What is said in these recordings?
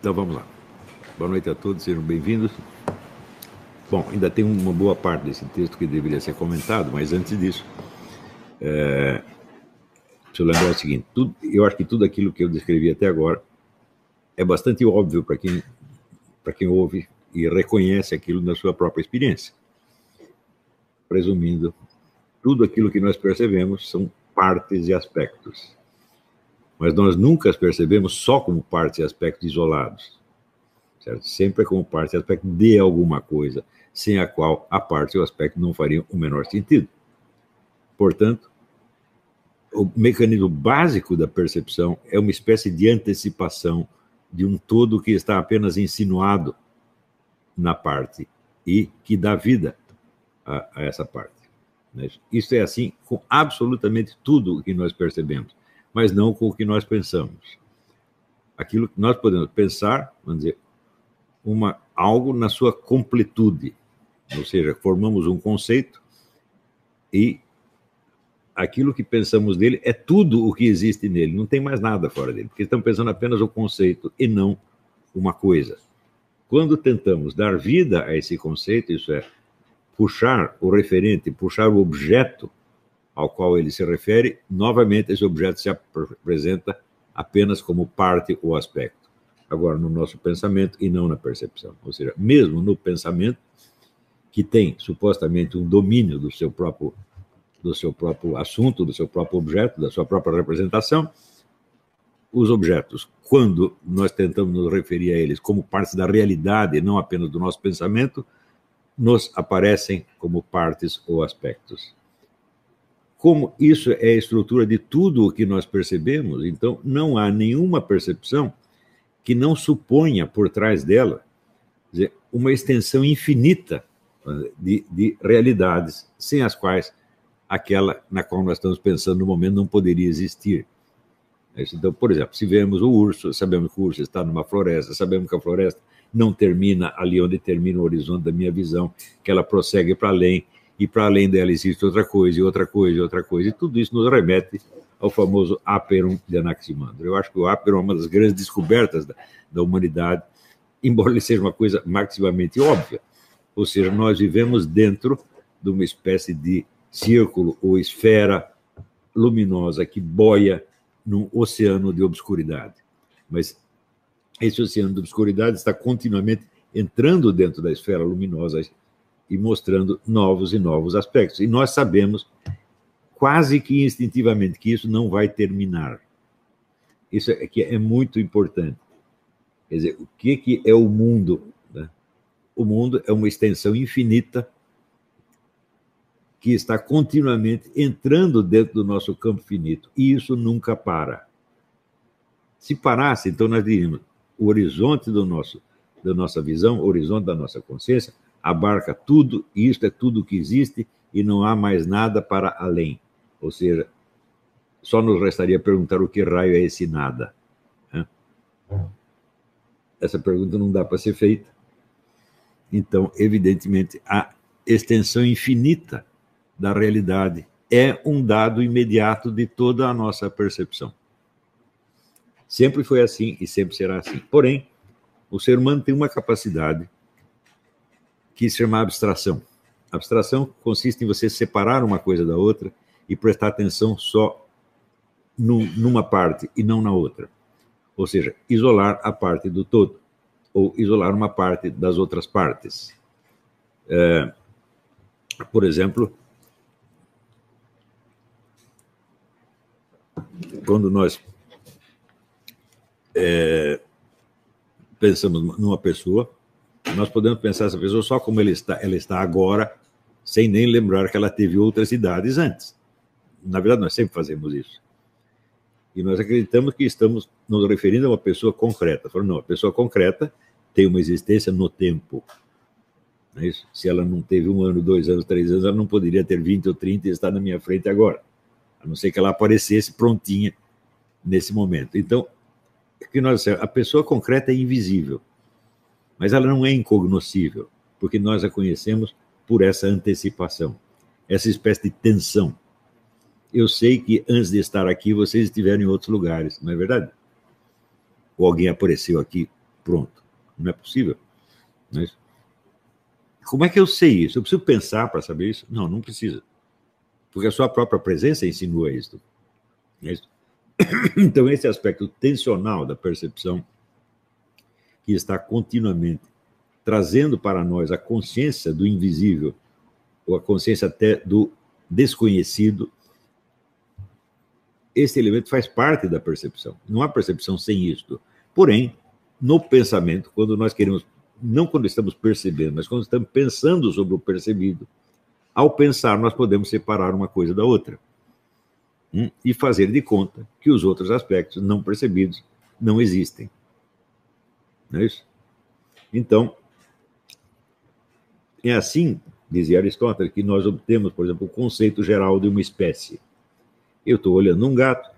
Então vamos lá. Boa noite a todos, sejam bem-vindos. Bom, ainda tem uma boa parte desse texto que deveria ser comentado, mas antes disso, é, eu lembrar o seguinte: tudo, eu acho que tudo aquilo que eu descrevi até agora é bastante óbvio para quem, quem ouve e reconhece aquilo na sua própria experiência. Presumindo, tudo aquilo que nós percebemos são partes e aspectos. Mas nós nunca as percebemos só como partes e aspectos isolados certo? Sempre como parte e aspecto de alguma coisa, sem a qual a parte e o aspecto não fariam o menor sentido. Portanto, o mecanismo básico da percepção é uma espécie de antecipação de um todo que está apenas insinuado na parte e que dá vida a, a essa parte. Né? Isso é assim com absolutamente tudo o que nós percebemos, mas não com o que nós pensamos. Aquilo que nós podemos pensar, vamos dizer, uma, algo na sua completude. Ou seja, formamos um conceito e aquilo que pensamos dele é tudo o que existe nele, não tem mais nada fora dele, porque estamos pensando apenas o conceito e não uma coisa. Quando tentamos dar vida a esse conceito, isso é, puxar o referente, puxar o objeto ao qual ele se refere, novamente esse objeto se apresenta apenas como parte ou aspecto agora no nosso pensamento e não na percepção. Ou seja, mesmo no pensamento, que tem supostamente um domínio do seu próprio do seu próprio assunto, do seu próprio objeto, da sua própria representação, os objetos, quando nós tentamos nos referir a eles como partes da realidade, não apenas do nosso pensamento, nos aparecem como partes ou aspectos. Como isso é a estrutura de tudo o que nós percebemos, então não há nenhuma percepção que não suponha por trás dela dizer, uma extensão infinita de, de realidades, sem as quais aquela na qual nós estamos pensando no momento não poderia existir. Então, por exemplo, se vemos o urso, sabemos que o urso está numa floresta, sabemos que a floresta não termina ali onde termina o horizonte da minha visão, que ela prossegue para além, e para além dela existe outra coisa, e outra coisa, e outra coisa, e tudo isso nos remete ao famoso Aperon de Anaximandro. Eu acho que o Aperon é uma das grandes descobertas da, da humanidade, embora ele seja uma coisa maximamente óbvia. Ou seja, nós vivemos dentro de uma espécie de círculo ou esfera luminosa que boia num oceano de obscuridade. Mas esse oceano de obscuridade está continuamente entrando dentro da esfera luminosa e mostrando novos e novos aspectos. E nós sabemos quase que instintivamente que isso não vai terminar. Isso é que é muito importante. Quer dizer, o que, que é o mundo? Né? O mundo é uma extensão infinita que está continuamente entrando dentro do nosso campo finito, e isso nunca para. Se parasse, então nós diríamos, o horizonte do nosso, da nossa visão, o horizonte da nossa consciência, abarca tudo, e isto é tudo que existe, e não há mais nada para além. Ou seja, só nos restaria perguntar o que raio é esse nada. Né? Essa pergunta não dá para ser feita. Então, evidentemente, a extensão infinita da realidade é um dado imediato de toda a nossa percepção. Sempre foi assim e sempre será assim. Porém, o ser humano tem uma capacidade que se chama abstração. abstração consiste em você separar uma coisa da outra e prestar atenção só numa parte e não na outra. Ou seja, isolar a parte do todo, ou isolar uma parte das outras partes. É, por exemplo, quando nós é, pensamos numa pessoa, nós podemos pensar essa pessoa só como ela está, ela está agora, sem nem lembrar que ela teve outras idades antes na verdade, nós sempre fazemos isso. E nós acreditamos que estamos nos referindo a uma pessoa concreta. Falando, não, a pessoa concreta tem uma existência no tempo. É? Se ela não teve um ano, dois anos, três anos, ela não poderia ter 20 ou 30 e estar na minha frente agora. A não ser que ela aparecesse prontinha nesse momento. Então, que nós, a pessoa concreta é invisível, mas ela não é incognoscível, porque nós a conhecemos por essa antecipação, essa espécie de tensão eu sei que antes de estar aqui vocês estiveram em outros lugares, não é verdade? Ou alguém apareceu aqui pronto. Não é possível. É Como é que eu sei isso? Eu preciso pensar para saber isso? Não, não precisa. Porque a sua própria presença insinua. É isso? Então, esse aspecto tensional da percepção, que está continuamente trazendo para nós a consciência do invisível, ou a consciência até do desconhecido, esse elemento faz parte da percepção. Não há percepção sem isto. Porém, no pensamento, quando nós queremos, não quando estamos percebendo, mas quando estamos pensando sobre o percebido, ao pensar, nós podemos separar uma coisa da outra hum, e fazer de conta que os outros aspectos não percebidos não existem. Não é isso? Então, é assim, dizia Aristóteles, que nós obtemos, por exemplo, o conceito geral de uma espécie. Eu estou olhando um gato,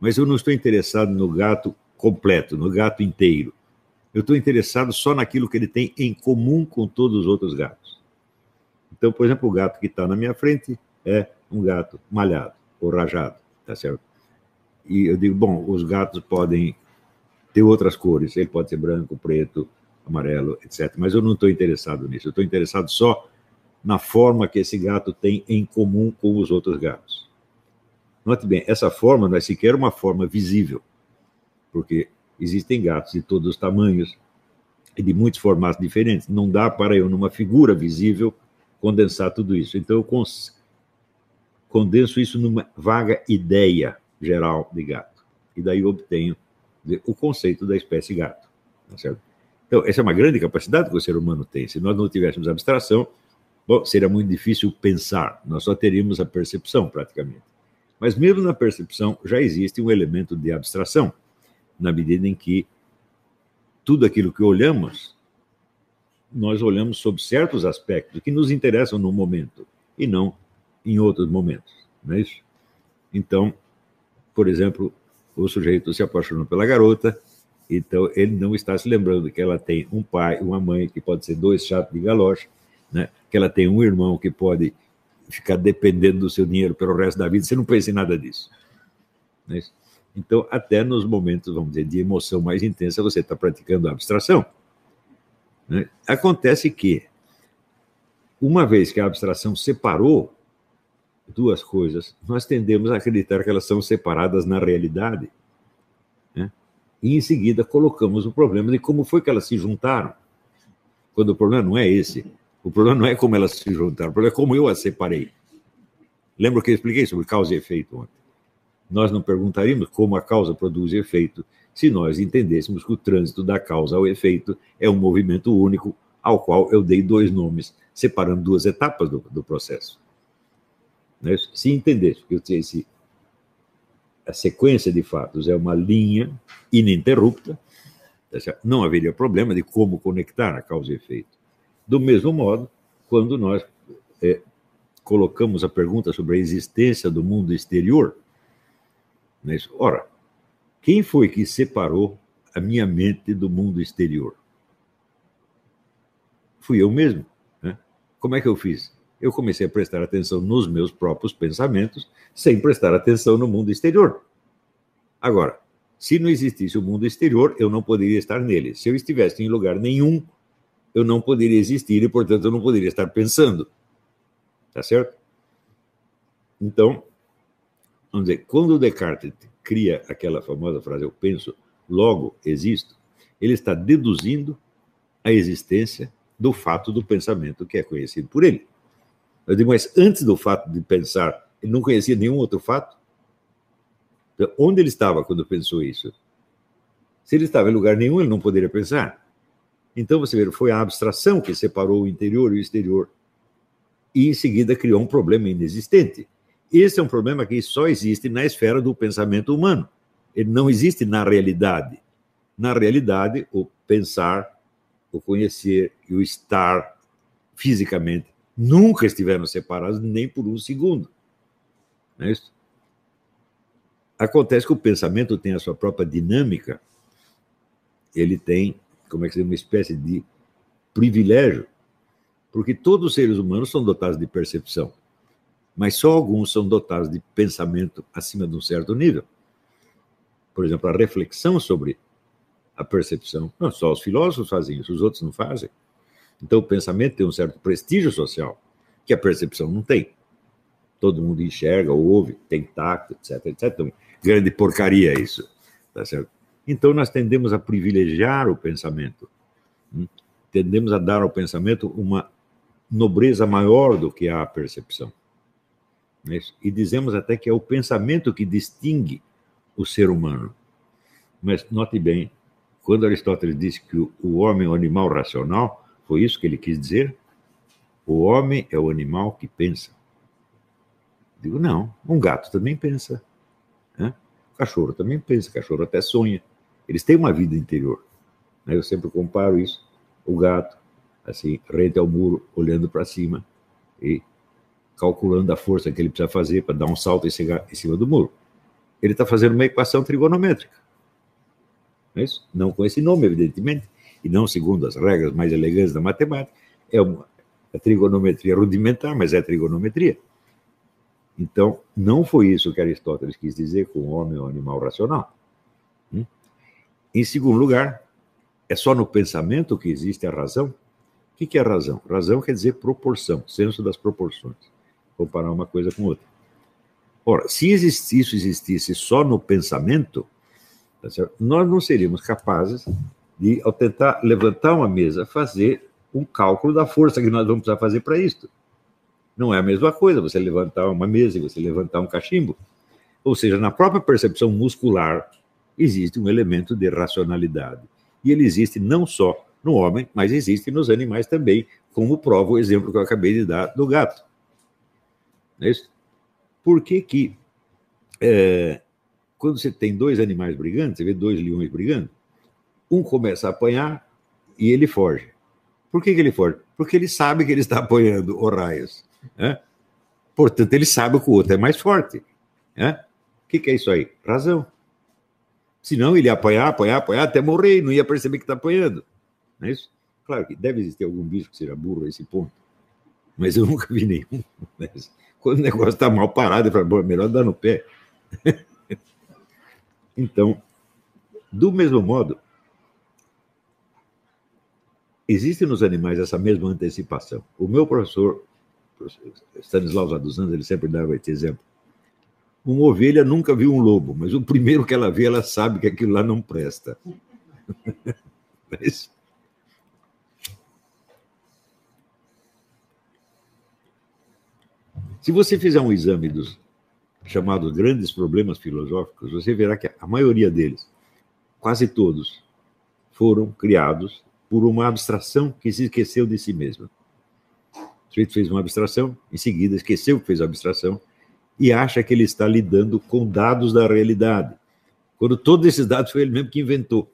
mas eu não estou interessado no gato completo, no gato inteiro. Eu estou interessado só naquilo que ele tem em comum com todos os outros gatos. Então, por exemplo, o gato que está na minha frente é um gato malhado ou rajado, tá certo? E eu digo, bom, os gatos podem ter outras cores, ele pode ser branco, preto, amarelo, etc. Mas eu não estou interessado nisso, eu estou interessado só na forma que esse gato tem em comum com os outros gatos. Note bem, essa forma não é sequer uma forma visível, porque existem gatos de todos os tamanhos e de muitos formatos diferentes. Não dá para eu, numa figura visível, condensar tudo isso. Então, eu condenso isso numa vaga ideia geral de gato. E daí eu o conceito da espécie gato. Tá? Então, essa é uma grande capacidade que o ser humano tem. Se nós não tivéssemos abstração, bom, seria muito difícil pensar, nós só teríamos a percepção, praticamente. Mas mesmo na percepção já existe um elemento de abstração, na medida em que tudo aquilo que olhamos, nós olhamos sobre certos aspectos que nos interessam no momento e não em outros momentos, não é isso? Então, por exemplo, o sujeito se apaixonou pela garota, então, ele não está se lembrando que ela tem um pai, uma mãe, que pode ser dois chatos de galocha, né? que ela tem um irmão que pode ficar dependendo do seu dinheiro pelo resto da vida. Você não pensa em nada disso. Né? Então, até nos momentos, vamos dizer, de emoção mais intensa, você está praticando a abstração. Né? Acontece que, uma vez que a abstração separou duas coisas, nós tendemos a acreditar que elas são separadas na realidade e em seguida colocamos o problema de como foi que elas se juntaram. Quando o problema não é esse. O problema não é como elas se juntaram, o problema é como eu as separei. Lembra que eu expliquei sobre causa e efeito ontem? Nós não perguntaríamos como a causa produz efeito se nós entendêssemos que o trânsito da causa ao efeito é um movimento único ao qual eu dei dois nomes, separando duas etapas do, do processo. Né? Se entendesse que esse a sequência de fatos é uma linha ininterrupta, tá não haveria problema de como conectar a causa e efeito. Do mesmo modo, quando nós é, colocamos a pergunta sobre a existência do mundo exterior, né, ora, quem foi que separou a minha mente do mundo exterior? Fui eu mesmo. Né? Como é que eu fiz? Eu comecei a prestar atenção nos meus próprios pensamentos, sem prestar atenção no mundo exterior. Agora, se não existisse o mundo exterior, eu não poderia estar nele. Se eu estivesse em lugar nenhum, eu não poderia existir e, portanto, eu não poderia estar pensando. Tá certo? Então, vamos dizer, quando Descartes cria aquela famosa frase, eu penso, logo existo, ele está deduzindo a existência do fato do pensamento que é conhecido por ele. Eu digo, mas antes do fato de pensar, ele não conhecia nenhum outro fato? Então, onde ele estava quando pensou isso? Se ele estava em lugar nenhum, ele não poderia pensar. Então, você vê, foi a abstração que separou o interior e o exterior. E, em seguida, criou um problema inexistente. Esse é um problema que só existe na esfera do pensamento humano. Ele não existe na realidade. Na realidade, o pensar, o conhecer e o estar fisicamente nunca estiveram separados nem por um segundo. Não é isso? Acontece que o pensamento tem a sua própria dinâmica, ele tem, como é que se uma espécie de privilégio, porque todos os seres humanos são dotados de percepção, mas só alguns são dotados de pensamento acima de um certo nível. Por exemplo, a reflexão sobre a percepção. Não, só os filósofos fazem isso, os outros não fazem. Então, o pensamento tem um certo prestígio social que a percepção não tem. Todo mundo enxerga, ouve, tem tato, etc, etc. Então, grande porcaria isso, tá certo? Então, nós tendemos a privilegiar o pensamento, hum? tendemos a dar ao pensamento uma nobreza maior do que a percepção. É e dizemos até que é o pensamento que distingue o ser humano. Mas note bem, quando Aristóteles disse que o homem é um animal racional, foi isso que ele quis dizer? O homem é o animal que pensa. Digo, não, um gato também pensa. Né? O cachorro também pensa, o cachorro até sonha. Eles têm uma vida interior. Né? Eu sempre comparo isso. O gato, assim, rente ao muro, olhando para cima e calculando a força que ele precisa fazer para dar um salto em cima do muro. Ele está fazendo uma equação trigonométrica. Não, é não com esse nome, evidentemente, e não segundo as regras mais elegantes da matemática. É uma a trigonometria rudimentar, mas é trigonometria. Então, não foi isso que Aristóteles quis dizer com o homem ou animal racional. Hum? Em segundo lugar, é só no pensamento que existe a razão? O que é razão? Razão quer dizer proporção, senso das proporções. Comparar uma coisa com outra. Ora, se isso existisse só no pensamento, tá nós não seríamos capazes de, ao tentar levantar uma mesa, fazer um cálculo da força que nós vamos precisar fazer para isso. Não é a mesma coisa você levantar uma mesa e você levantar um cachimbo. Ou seja, na própria percepção muscular existe um elemento de racionalidade. E ele existe não só no homem, mas existe nos animais também, como prova o exemplo que eu acabei de dar do gato. É isso? Por que que, é, quando você tem dois animais brigando, você vê dois leões brigando, um começa a apanhar e ele foge. Por que, que ele foge? Porque ele sabe que ele está apanhando o raios. Né? Portanto, ele sabe que o outro é mais forte. Né? O que, que é isso aí? Razão. Senão ele ia apanhar, apanhar, apanhar até morrer não ia perceber que está apanhando. Não é isso? Claro que deve existir algum bicho que seja burro a esse ponto. Mas eu nunca vi nenhum. Quando o negócio está mal parado, eu falo, melhor dar no pé. então, do mesmo modo, existe nos animais essa mesma antecipação. O meu professor, Stanislau dos Anjos, ele sempre dava esse exemplo. Uma ovelha nunca viu um lobo, mas o primeiro que ela vê, ela sabe que aquilo lá não presta. Mas... Se você fizer um exame dos chamados grandes problemas filosóficos, você verá que a maioria deles, quase todos, foram criados por uma abstração que se esqueceu de si mesma. O sujeito fez uma abstração, em seguida esqueceu que fez a abstração e acha que ele está lidando com dados da realidade, quando todos esses dados foi ele mesmo que inventou.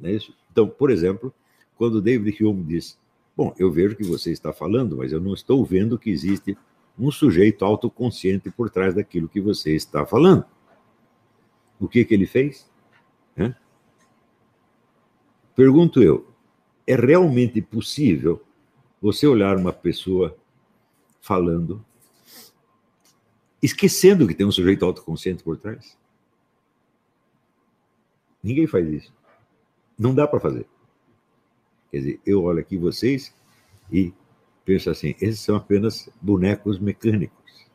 Não é isso? Então, por exemplo, quando David Hume diz: Bom, eu vejo que você está falando, mas eu não estou vendo que existe um sujeito autoconsciente por trás daquilo que você está falando. O que, que ele fez? Pergunto eu, é realmente possível você olhar uma pessoa falando, esquecendo que tem um sujeito autoconsciente por trás? Ninguém faz isso. Não dá para fazer. Quer dizer, eu olho aqui vocês e penso assim: esses são apenas bonecos mecânicos.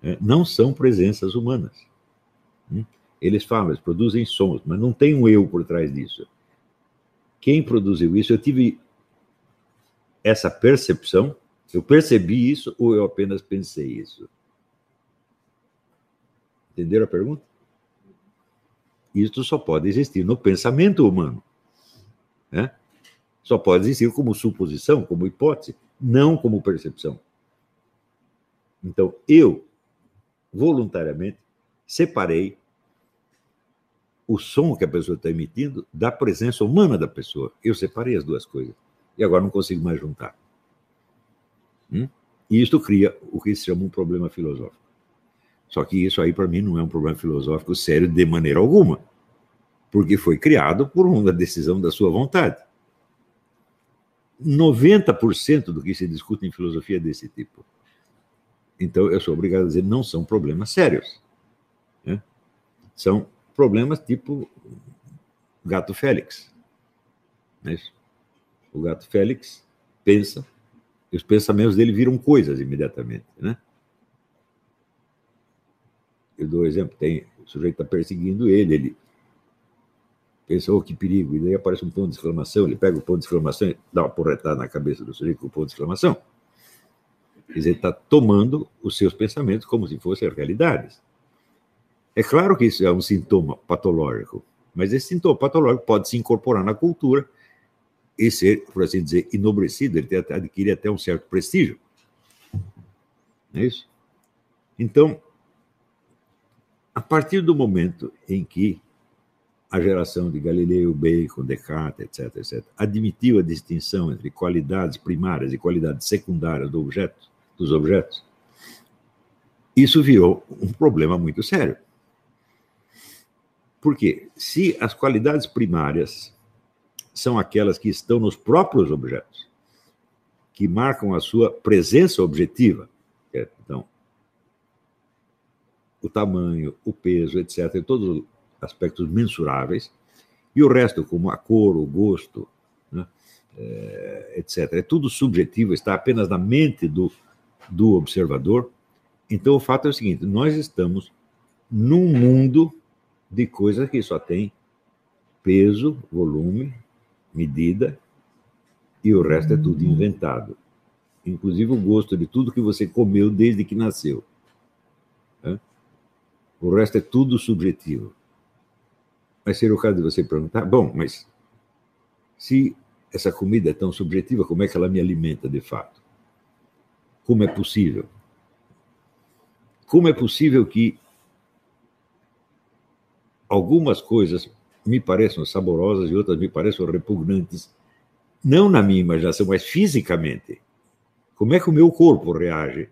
Né? Não são presenças humanas. Hum? Eles falam, eles produzem sons, mas não tem um eu por trás disso. Quem produziu isso? Eu tive essa percepção? Eu percebi isso ou eu apenas pensei isso? Entenderam a pergunta? Isso só pode existir no pensamento humano. Né? Só pode existir como suposição, como hipótese, não como percepção. Então, eu, voluntariamente, separei o som que a pessoa está emitindo da presença humana da pessoa. Eu separei as duas coisas. E agora não consigo mais juntar. Hum? E isso cria o que se chama um problema filosófico. Só que isso aí, para mim, não é um problema filosófico sério de maneira alguma, porque foi criado por uma decisão da sua vontade. 90% do que se discute em filosofia é desse tipo. Então, eu sou obrigado a dizer, não são problemas sérios. Né? São problemas tipo gato Félix. É o gato Félix pensa, e os pensamentos dele viram coisas imediatamente. Né? Eu dou um exemplo: tem, o sujeito está perseguindo ele, ele pensa, oh, que perigo, e daí aparece um ponto de exclamação, ele pega o ponto de exclamação e dá uma porretada na cabeça do sujeito com o ponto de exclamação. Quer dizer, está tomando os seus pensamentos como se fossem realidades. É claro que isso é um sintoma patológico, mas esse sintoma patológico pode se incorporar na cultura e ser, por assim dizer, enobrecido, ele adquire até um certo prestígio. É isso? Então, a partir do momento em que a geração de Galileu, Bacon, Descartes, etc., etc., admitiu a distinção entre qualidades primárias e qualidades secundárias do objeto, dos objetos, isso virou um problema muito sério. Porque se as qualidades primárias são aquelas que estão nos próprios objetos, que marcam a sua presença objetiva, é, então, o tamanho, o peso, etc., todos os aspectos mensuráveis, e o resto, como a cor, o gosto, né, é, etc., é tudo subjetivo, está apenas na mente do, do observador. Então, o fato é o seguinte: nós estamos num mundo de coisas que só tem peso, volume, medida, e o resto é tudo uhum. inventado. Inclusive o gosto de tudo que você comeu desde que nasceu. O resto é tudo subjetivo. Mas seria o caso de você perguntar: bom, mas se essa comida é tão subjetiva, como é que ela me alimenta de fato? Como é possível? Como é possível que algumas coisas me pareçam saborosas e outras me pareçam repugnantes, não na minha imaginação, mas fisicamente. Como é que o meu corpo reage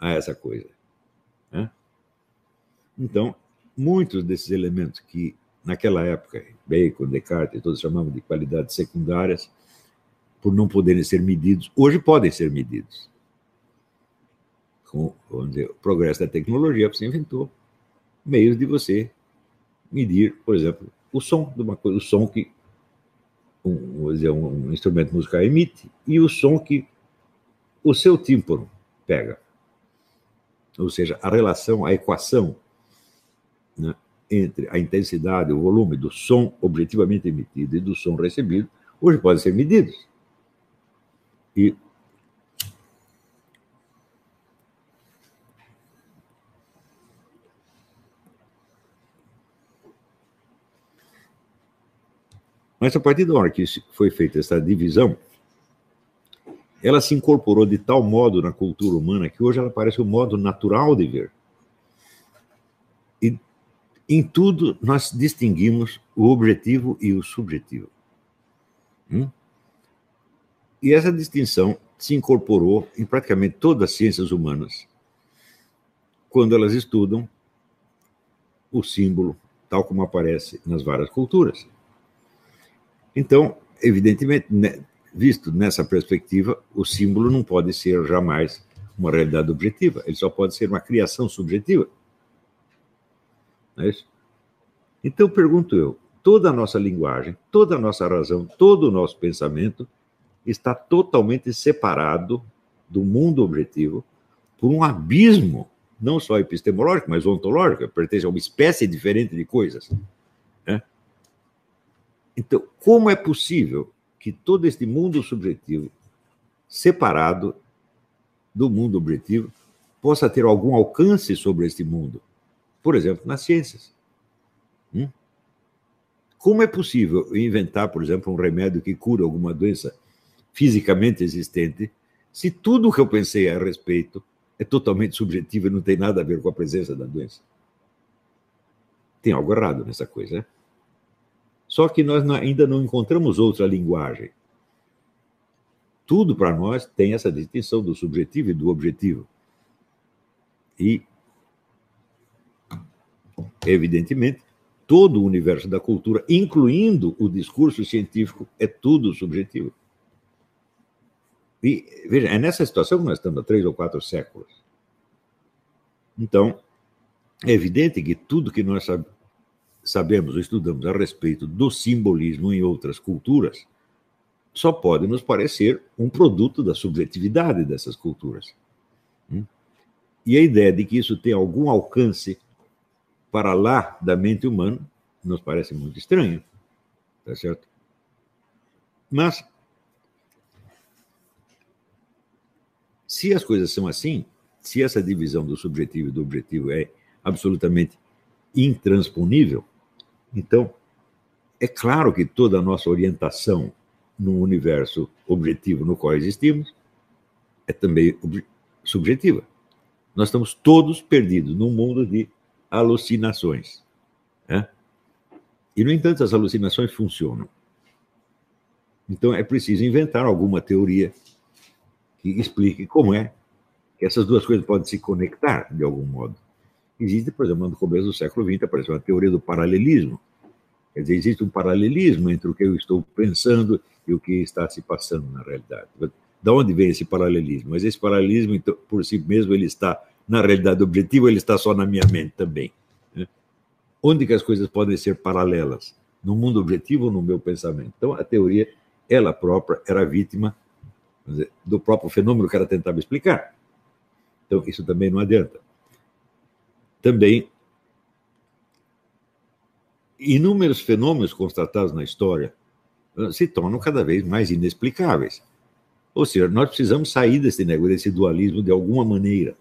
a essa coisa? Né? Então, muitos desses elementos que, naquela época, Bacon, Descartes, todos chamavam de qualidades secundárias, por não poderem ser medidos, hoje podem ser medidos. Com dizer, o progresso da tecnologia, você inventou meios de você medir, por exemplo, o som de uma coisa, o som que um, dizer, um instrumento musical emite e o som que o seu tímpano pega. Ou seja, a relação, a equação né, entre a intensidade, o volume do som objetivamente emitido e do som recebido, hoje podem ser medidos. E Mas a partir da hora que foi feita essa divisão, ela se incorporou de tal modo na cultura humana que hoje ela parece um modo natural de ver. E em tudo nós distinguimos o objetivo e o subjetivo. Hum? E essa distinção se incorporou em praticamente todas as ciências humanas, quando elas estudam o símbolo tal como aparece nas várias culturas. Então, evidentemente, né, visto nessa perspectiva, o símbolo não pode ser jamais uma realidade objetiva, ele só pode ser uma criação subjetiva. Não é isso? Então, pergunto eu: toda a nossa linguagem, toda a nossa razão, todo o nosso pensamento está totalmente separado do mundo objetivo por um abismo, não só epistemológico, mas ontológico, pertence a uma espécie diferente de coisas. Então, como é possível que todo este mundo subjetivo, separado do mundo objetivo, possa ter algum alcance sobre este mundo? Por exemplo, nas ciências. Hum? Como é possível inventar, por exemplo, um remédio que cura alguma doença fisicamente existente, se tudo o que eu pensei a respeito é totalmente subjetivo e não tem nada a ver com a presença da doença? Tem algo errado nessa coisa, né? Só que nós ainda não encontramos outra linguagem. Tudo para nós tem essa distinção do subjetivo e do objetivo. E, evidentemente, todo o universo da cultura, incluindo o discurso científico, é tudo subjetivo. E, veja, é nessa situação que nós estamos há três ou quatro séculos. Então, é evidente que tudo que nós sabemos ou estudamos a respeito do simbolismo em outras culturas só pode nos parecer um produto da subjetividade dessas culturas. Hum? E a ideia de que isso tem algum alcance para lá da mente humana nos parece muito estranho, tá certo? Mas se as coisas são assim, se essa divisão do subjetivo e do objetivo é absolutamente intransponível, então é claro que toda a nossa orientação no universo objetivo no qual existimos é também subjetiva. Nós estamos todos perdidos num mundo de alucinações. Né? E, no entanto, as alucinações funcionam. Então, é preciso inventar alguma teoria que explique como é que essas duas coisas podem se conectar de algum modo. Existe, por exemplo, no começo do século XX, apareceu a teoria do paralelismo. Quer dizer, existe um paralelismo entre o que eu estou pensando e o que está se passando na realidade. Da onde vem esse paralelismo? Mas esse paralelismo, então, por si mesmo, ele está na realidade objetiva, ele está só na minha mente também. Né? Onde que as coisas podem ser paralelas? No mundo objetivo ou no meu pensamento? Então, a teoria, ela própria, era vítima dizer, do próprio fenômeno que ela tentava explicar. Então, isso também não adianta. Também, inúmeros fenômenos constatados na história se tornam cada vez mais inexplicáveis. Ou seja, nós precisamos sair desse negócio, desse dualismo de alguma maneira.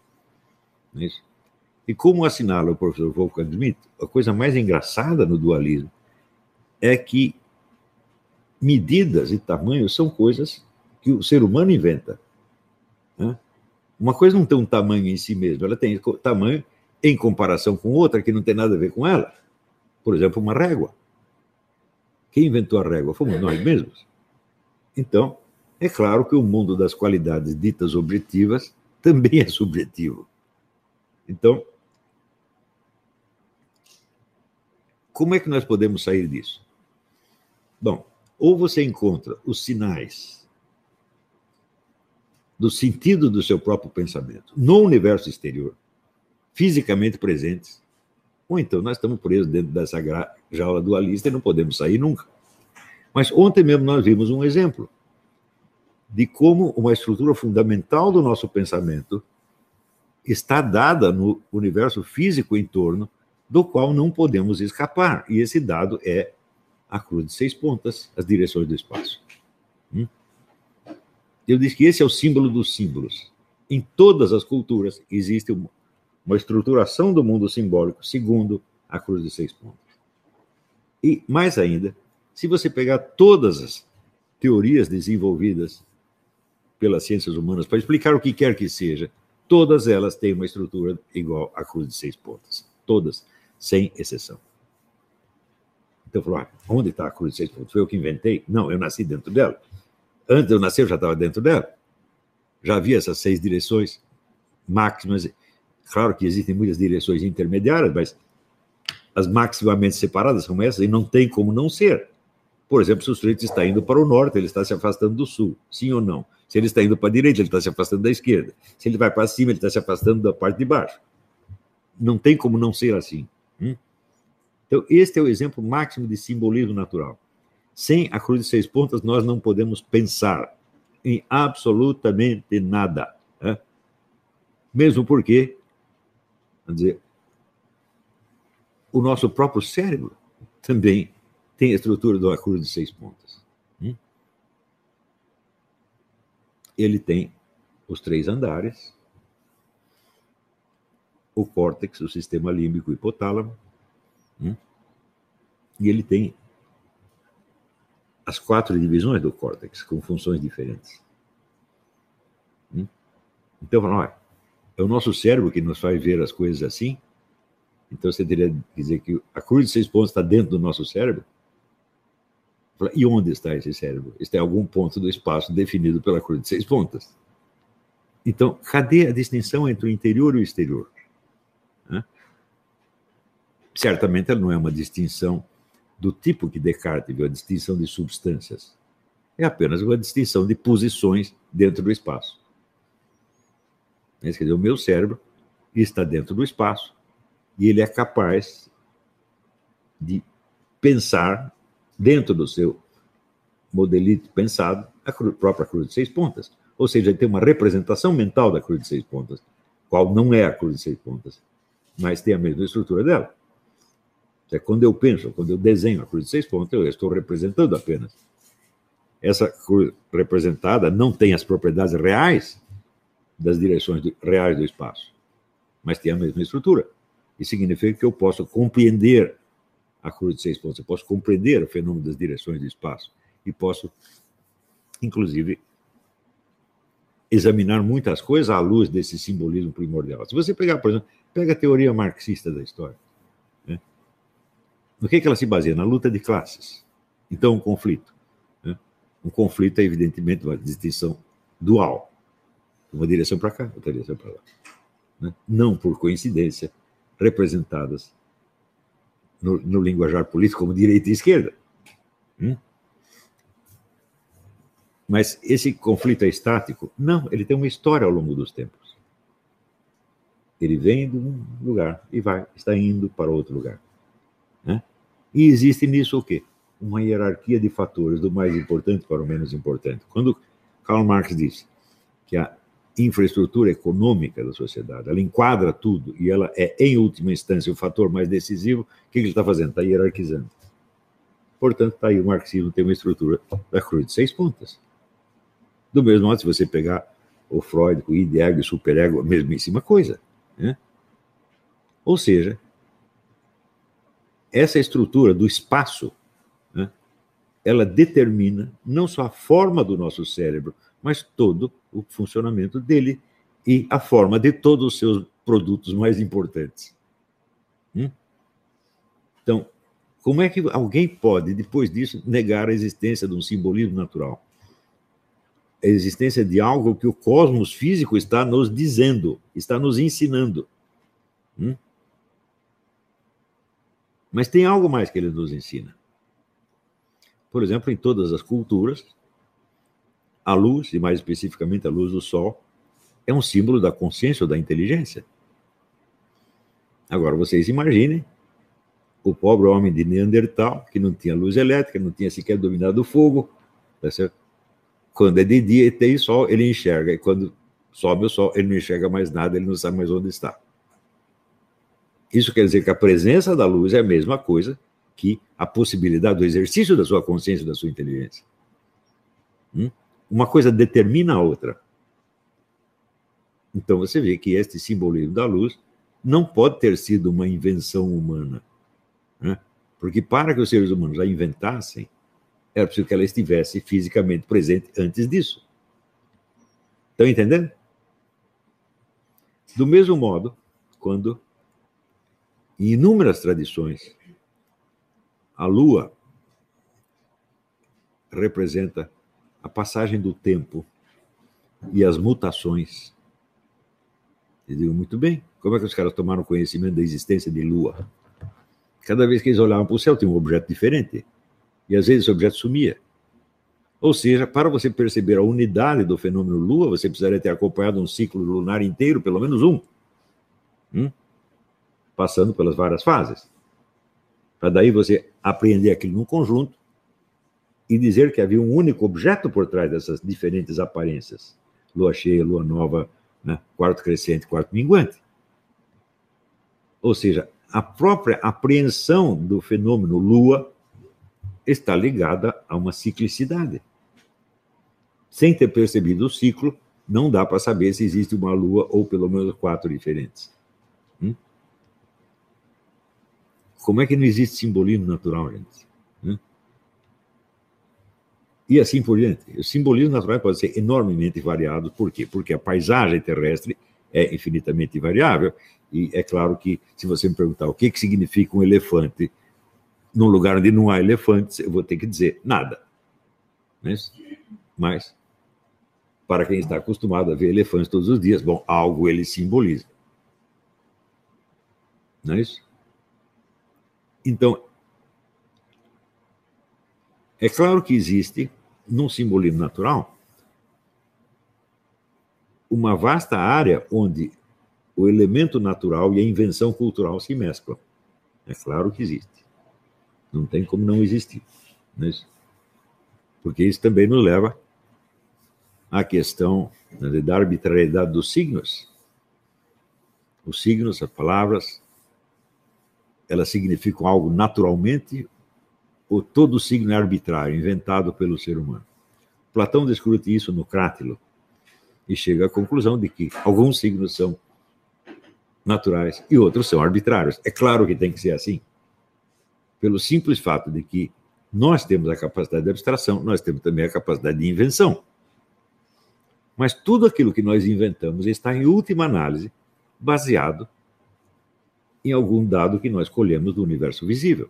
É e como assinala o professor Wolfgang Schmidt, a coisa mais engraçada no dualismo é que medidas e tamanhos são coisas que o ser humano inventa. Né? Uma coisa não tem um tamanho em si mesma, ela tem tamanho em comparação com outra que não tem nada a ver com ela. Por exemplo, uma régua. Quem inventou a régua? Fomos nós mesmos. Então, é claro que o mundo das qualidades ditas objetivas também é subjetivo. Então, como é que nós podemos sair disso? Bom, ou você encontra os sinais do sentido do seu próprio pensamento no universo exterior, fisicamente presentes, ou então nós estamos presos dentro dessa jaula dualista e não podemos sair nunca. Mas ontem mesmo nós vimos um exemplo de como uma estrutura fundamental do nosso pensamento está dada no universo físico em torno do qual não podemos escapar. E esse dado é a cruz de seis pontas, as direções do espaço. Hum? Eu disse que esse é o símbolo dos símbolos. Em todas as culturas existe uma estruturação do mundo simbólico segundo a cruz de seis pontos. E, mais ainda, se você pegar todas as teorias desenvolvidas pelas ciências humanas para explicar o que quer que seja, todas elas têm uma estrutura igual à cruz de seis pontas. Todas, sem exceção. Então, falou, ah, onde está a cruz de seis pontos? Foi eu que inventei? Não, eu nasci dentro dela. Antes de eu nascer, eu já estava dentro dela. Já havia essas seis direções máximas Claro que existem muitas direções intermediárias, mas as maximamente separadas são essas e não tem como não ser. Por exemplo, se o sujeito está indo para o norte, ele está se afastando do sul, sim ou não? Se ele está indo para a direita, ele está se afastando da esquerda. Se ele vai para cima, ele está se afastando da parte de baixo. Não tem como não ser assim. Hum? Então, este é o exemplo máximo de simbolismo natural. Sem a cruz de seis pontas, nós não podemos pensar em absolutamente nada. Né? Mesmo porque Quer dizer, o nosso próprio cérebro também tem a estrutura do cruz de seis pontas. Hum? Ele tem os três andares, o córtex, o sistema límbico e hipotálamo, hum? e ele tem as quatro divisões do córtex com funções diferentes. Hum? Então, olha, é o nosso cérebro que nos faz ver as coisas assim. Então você teria que dizer que a cruz de seis pontos está dentro do nosso cérebro? E onde está esse cérebro? Está em algum ponto do espaço definido pela cruz de seis pontas. Então, cadê a distinção entre o interior e o exterior? Certamente ela não é uma distinção do tipo que Descartes viu, a distinção de substâncias. É apenas uma distinção de posições dentro do espaço. Quer dizer, o meu cérebro está dentro do espaço e ele é capaz de pensar dentro do seu modelito pensado a própria cruz de seis pontas. Ou seja, ele tem uma representação mental da cruz de seis pontas, qual não é a cruz de seis pontas, mas tem a mesma estrutura dela. É quando eu penso, quando eu desenho a cruz de seis pontas, eu estou representando apenas. Essa cruz representada não tem as propriedades reais das direções reais do espaço, mas tem a mesma estrutura. Isso significa que eu posso compreender a cruz de seis pontos, eu posso compreender o fenômeno das direções do espaço e posso, inclusive, examinar muitas coisas à luz desse simbolismo primordial. Se você pegar, por exemplo, pega a teoria marxista da história, né? no que, que ela se baseia? Na luta de classes. Então, um conflito. Né? Um conflito é, evidentemente, uma distinção dual. Uma direção para cá, outra direção para lá. Né? Não por coincidência, representadas no, no linguajar político como direita e esquerda. Hum? Mas esse conflito é estático? Não, ele tem uma história ao longo dos tempos. Ele vem de um lugar e vai, está indo para outro lugar. Né? E existe nisso o quê? Uma hierarquia de fatores, do mais importante para o menos importante. Quando Karl Marx disse que a infraestrutura econômica da sociedade, ela enquadra tudo e ela é, em última instância, o fator mais decisivo, o que ele está fazendo? Está hierarquizando. Portanto, está aí o marxismo tem uma estrutura da cruz de seis pontas. Do mesmo modo, se você pegar o Freud, o id, ego e o superego, a mesmíssima coisa. Né? Ou seja, essa estrutura do espaço, né, ela determina não só a forma do nosso cérebro, mas todo o funcionamento dele e a forma de todos os seus produtos mais importantes. Hum? Então, como é que alguém pode, depois disso, negar a existência de um simbolismo natural? A existência de algo que o cosmos físico está nos dizendo, está nos ensinando. Hum? Mas tem algo mais que ele nos ensina. Por exemplo, em todas as culturas, a luz, e mais especificamente a luz do sol, é um símbolo da consciência ou da inteligência. Agora, vocês imaginem o pobre homem de Neandertal, que não tinha luz elétrica, não tinha sequer dominado o fogo, tá certo? Quando é de dia e tem sol, ele enxerga, e quando sobe o sol, ele não enxerga mais nada, ele não sabe mais onde está. Isso quer dizer que a presença da luz é a mesma coisa que a possibilidade do exercício da sua consciência, da sua inteligência. Hum? Uma coisa determina a outra. Então você vê que este simbolismo da luz não pode ter sido uma invenção humana. Né? Porque para que os seres humanos a inventassem, era preciso que ela estivesse fisicamente presente antes disso. Estão entendendo? Do mesmo modo, quando em inúmeras tradições a lua representa a passagem do tempo e as mutações. Eles digo, muito bem, como é que os caras tomaram conhecimento da existência de lua? Cada vez que eles olhavam para o céu, tinha um objeto diferente. E às vezes esse objeto sumia. Ou seja, para você perceber a unidade do fenômeno Lua, você precisaria ter acompanhado um ciclo lunar inteiro, pelo menos um, hum? passando pelas várias fases. Para daí você apreender aquilo num conjunto e dizer que havia um único objeto por trás dessas diferentes aparências: lua cheia, lua nova, né? quarto crescente, quarto minguante. Ou seja, a própria apreensão do fenômeno lua está ligada a uma ciclicidade. Sem ter percebido o ciclo, não dá para saber se existe uma lua ou pelo menos quatro diferentes. Hum? Como é que não existe simbolismo natural, gente? E assim por diante. O simbolismo natural pode ser enormemente variado. Por quê? Porque a paisagem terrestre é infinitamente variável. E é claro que, se você me perguntar o que, que significa um elefante num lugar onde não há elefantes, eu vou ter que dizer nada. Mas, mas para quem está acostumado a ver elefantes todos os dias, bom, algo ele simboliza. Não é isso? Então, é claro que existe num simbolismo natural, uma vasta área onde o elemento natural e a invenção cultural se mesclam. É claro que existe. Não tem como não existir. É? Porque isso também nos leva à questão né, da arbitrariedade dos signos. Os signos, as palavras, elas significam algo naturalmente ou todo signo é arbitrário, inventado pelo ser humano? Platão discute isso no Crátilo e chega à conclusão de que alguns signos são naturais e outros são arbitrários. É claro que tem que ser assim, pelo simples fato de que nós temos a capacidade de abstração, nós temos também a capacidade de invenção. Mas tudo aquilo que nós inventamos está, em última análise, baseado em algum dado que nós colhemos do universo visível.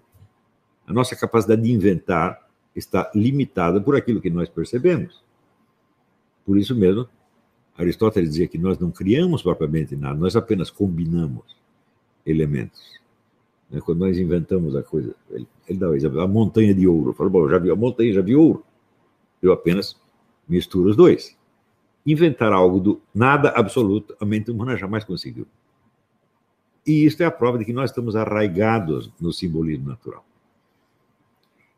A nossa capacidade de inventar está limitada por aquilo que nós percebemos. Por isso mesmo, Aristóteles dizia que nós não criamos propriamente nada, nós apenas combinamos elementos. Né, quando nós inventamos a coisa, ele, ele dá o exemplo, a montanha de ouro. Falou, bom, já vi a montanha, já vi ouro. Eu apenas misturo os dois. Inventar algo do nada absoluto, a mente humana jamais conseguiu. E isto é a prova de que nós estamos arraigados no simbolismo natural.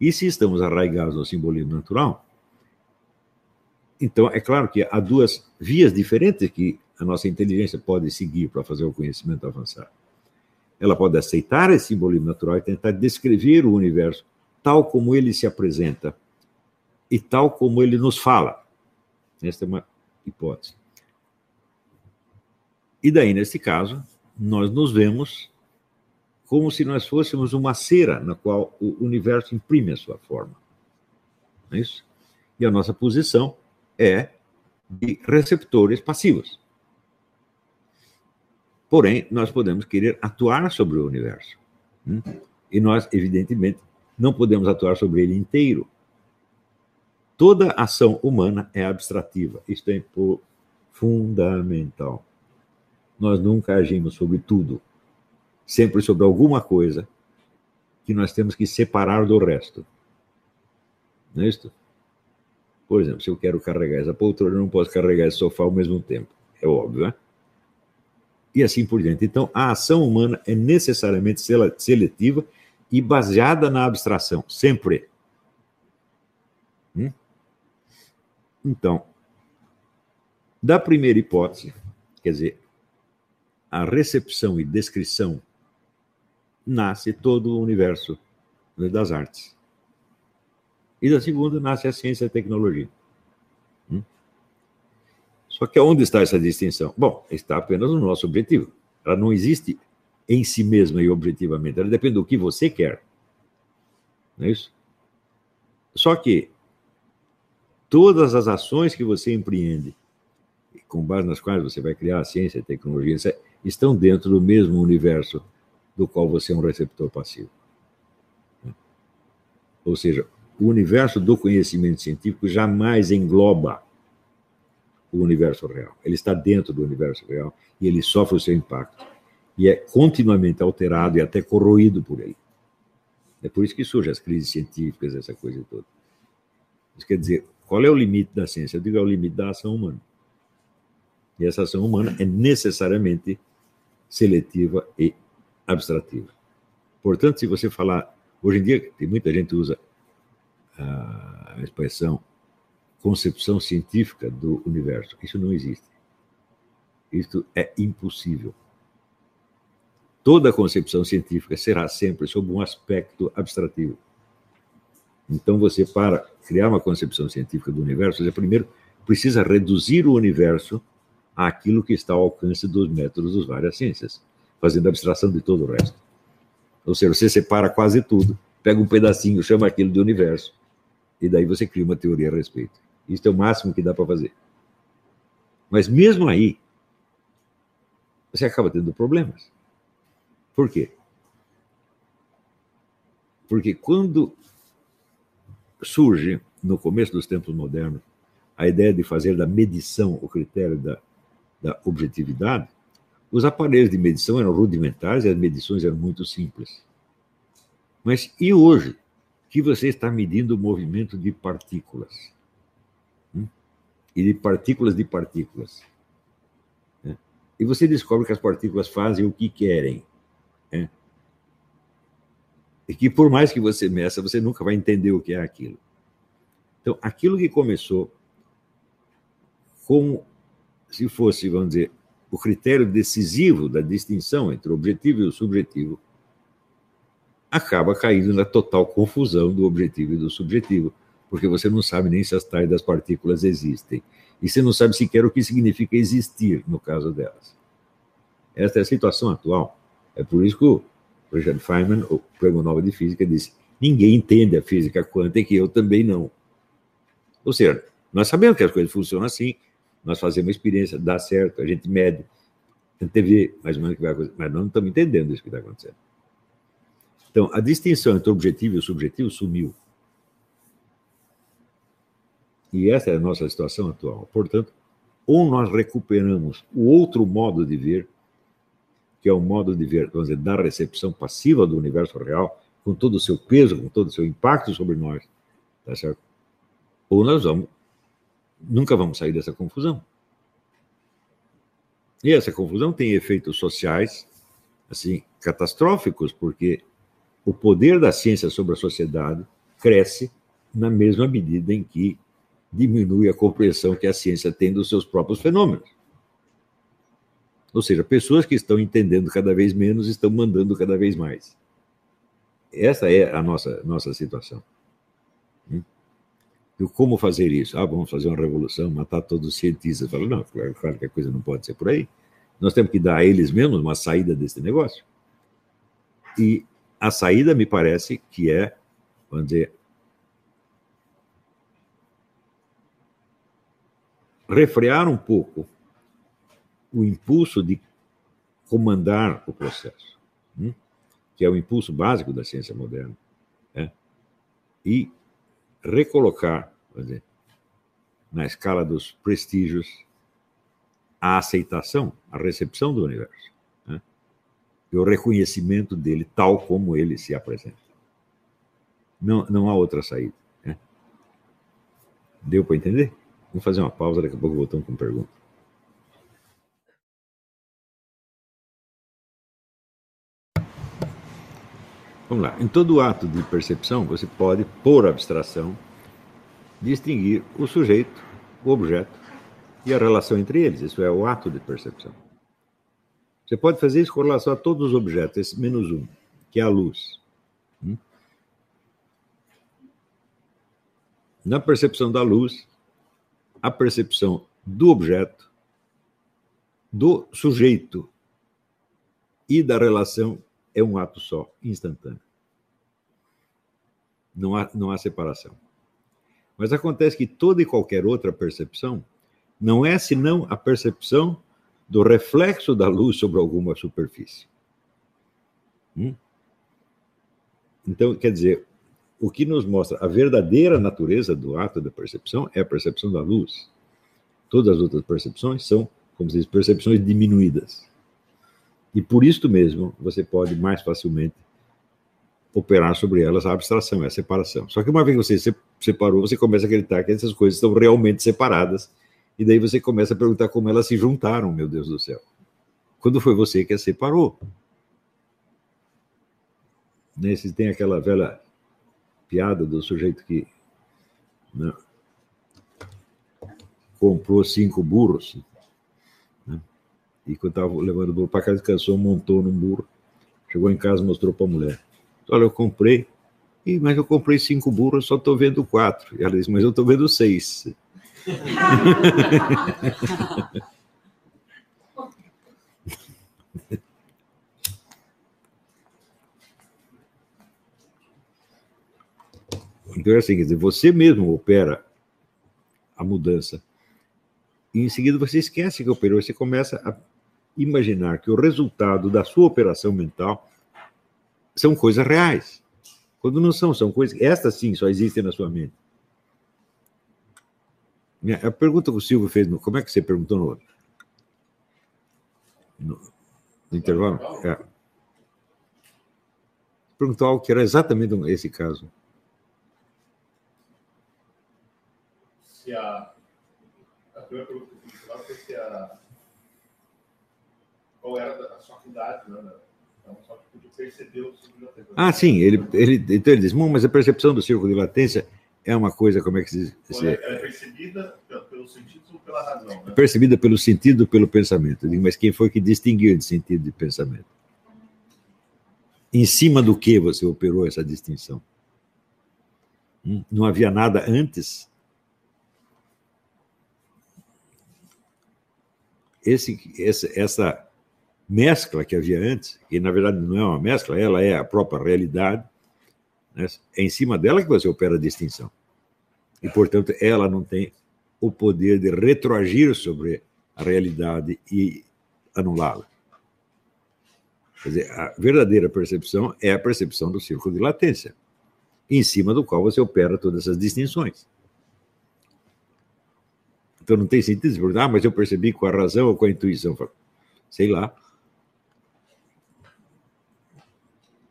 E se estamos arraigados no simbolismo natural, então é claro que há duas vias diferentes que a nossa inteligência pode seguir para fazer o conhecimento avançar. Ela pode aceitar esse simbolismo natural e tentar descrever o universo tal como ele se apresenta e tal como ele nos fala. Esta é uma hipótese. E daí, nesse caso, nós nos vemos como se nós fôssemos uma cera na qual o universo imprime a sua forma. Não é isso? E a nossa posição é de receptores passivos. Porém, nós podemos querer atuar sobre o universo. Hum? E nós, evidentemente, não podemos atuar sobre ele inteiro. Toda ação humana é abstrativa. Isto é fundamental. Nós nunca agimos sobre tudo, sempre sobre alguma coisa que nós temos que separar do resto. Não é isso? Por exemplo, se eu quero carregar essa poltrona, eu não posso carregar esse sofá ao mesmo tempo. É óbvio, né? E assim por diante. Então, a ação humana é necessariamente seletiva e baseada na abstração, sempre. Hum? Então, da primeira hipótese, quer dizer, a recepção e descrição nasce todo o universo das artes. E da segunda nasce a ciência e a tecnologia. Hum? Só que onde está essa distinção? Bom, está apenas no nosso objetivo. Ela não existe em si mesma e objetivamente. Ela depende do que você quer. Não é isso? Só que todas as ações que você empreende, com base nas quais você vai criar a ciência e a tecnologia, estão dentro do mesmo universo do qual você é um receptor passivo. Ou seja, o universo do conhecimento científico jamais engloba o universo real. Ele está dentro do universo real e ele sofre o seu impacto. E é continuamente alterado e até corroído por ele. É por isso que surgem as crises científicas, essa coisa toda. Isso quer dizer, qual é o limite da ciência? Eu digo, é o limite da ação humana. E essa ação humana é necessariamente seletiva e abstrativa. Portanto, se você falar, hoje em dia, tem muita gente usa a expressão concepção científica do universo. Isso não existe. Isso é impossível. Toda concepção científica será sempre sob um aspecto abstrativo. Então, você, para criar uma concepção científica do universo, você primeiro precisa reduzir o universo àquilo que está ao alcance dos métodos das várias ciências, fazendo abstração de todo o resto. Ou seja, você separa quase tudo, pega um pedacinho, chama aquilo de universo, e daí você cria uma teoria a respeito. Isso é o máximo que dá para fazer. Mas mesmo aí, você acaba tendo problemas. Por quê? Porque quando surge, no começo dos tempos modernos, a ideia de fazer da medição o critério da, da objetividade, os aparelhos de medição eram rudimentares e as medições eram muito simples. Mas e hoje? que você está medindo o movimento de partículas. Hum? E de partículas de partículas. Né? E você descobre que as partículas fazem o que querem. Né? E que por mais que você meça, você nunca vai entender o que é aquilo. Então, aquilo que começou como se fosse, vamos dizer, o critério decisivo da distinção entre o objetivo e o subjetivo, acaba caindo na total confusão do objetivo e do subjetivo, porque você não sabe nem se as tais das partículas existem. E você não sabe sequer o que significa existir no caso delas. Esta é a situação atual. É por isso que o Richard Feynman, o Prêmio Nobel de Física, disse: ninguém entende a física quântica e eu também não. Ou seja, nós sabemos que as coisas funcionam assim, nós fazemos uma experiência, dá certo, a gente mede, a gente vê mais ou menos o que vai acontecer, mas nós não estamos entendendo isso que está acontecendo. Então, a distinção entre o objetivo e o subjetivo sumiu. E essa é a nossa situação atual. Portanto, ou nós recuperamos o outro modo de ver, que é o modo de ver, vamos dizer, da recepção passiva do universo real, com todo o seu peso, com todo o seu impacto sobre nós, tá certo? Ou nós vamos, nunca vamos sair dessa confusão. E essa confusão tem efeitos sociais, assim, catastróficos, porque o poder da ciência sobre a sociedade cresce na mesma medida em que diminui a compreensão que a ciência tem dos seus próprios fenômenos. Ou seja, pessoas que estão entendendo cada vez menos estão mandando cada vez mais. Essa é a nossa, nossa situação. Hum? E como fazer isso? Ah, vamos fazer uma revolução, matar todos os cientistas. Falo, não, claro, claro que a coisa não pode ser por aí. Nós temos que dar a eles mesmos uma saída desse negócio. E a saída, me parece, que é, vamos dizer, refrear um pouco o impulso de comandar o processo, hum? que é o impulso básico da ciência moderna, né? e recolocar, dizer, na escala dos prestígios, a aceitação, a recepção do universo né? e o reconhecimento dele tal como ele se apresenta. Não, não há outra saída. Né? Deu para entender? Vamos fazer uma pausa, daqui a pouco voltamos com pergunta. Vamos lá. Em todo ato de percepção, você pode, por abstração, distinguir o sujeito, o objeto e a relação entre eles. Isso é o ato de percepção. Você pode fazer isso com relação a todos os objetos, esse menos um, que é a luz. Hum? Na percepção da luz, a percepção do objeto, do sujeito e da relação é um ato só, instantâneo. Não há, não há separação. Mas acontece que toda e qualquer outra percepção não é senão a percepção do reflexo da luz sobre alguma superfície. Hum? Então, quer dizer, o que nos mostra a verdadeira natureza do ato da percepção é a percepção da luz. Todas as outras percepções são, como se diz, percepções diminuídas. E por isso mesmo você pode mais facilmente operar sobre elas a abstração, a separação. Só que uma vez que você se separou, você começa a acreditar que essas coisas estão realmente separadas, e daí você começa a perguntar como elas se juntaram, meu Deus do céu. Quando foi você que as separou? Né? Tem aquela velha piada do sujeito que né, comprou cinco burros né, e quando estava levando o burro para casa, cansou, montou num burro, chegou em casa mostrou para a mulher. Olha, eu comprei, e, mas eu comprei cinco burros, só estou vendo quatro. E ela disse, mas eu estou vendo seis. Então é assim, quer dizer, você mesmo opera a mudança. E em seguida você esquece que operou, você começa a imaginar que o resultado da sua operação mental são coisas reais. Quando não são, são coisas. Estas sim só existem na sua mente. A pergunta que o Silvio fez, no, como é que você perguntou no outro? No, no intervalo? É. Perguntou algo que era exatamente esse caso. se a. A primeira pergunta que eu fiz foi se a. Qual era a sua afinidade, né? Ah, sim, ele, ele, então ele diz, mas a percepção do círculo de latência é uma coisa, como é que se diz? É, é percebida pelo sentido ou pela razão? Né? É percebida pelo sentido pelo pensamento. Digo, mas quem foi que distinguiu de sentido de pensamento? Em cima do que você operou essa distinção? Hum? Não havia nada antes? Esse, esse, essa mescla que havia antes, que na verdade não é uma mescla, ela é a própria realidade, né? é em cima dela que você opera a distinção. E, portanto, ela não tem o poder de retroagir sobre a realidade e anulá-la. Quer dizer, a verdadeira percepção é a percepção do círculo de latência, em cima do qual você opera todas essas distinções. Então não tem sentido perguntar, ah, mas eu percebi com a razão ou com a intuição. Sei lá.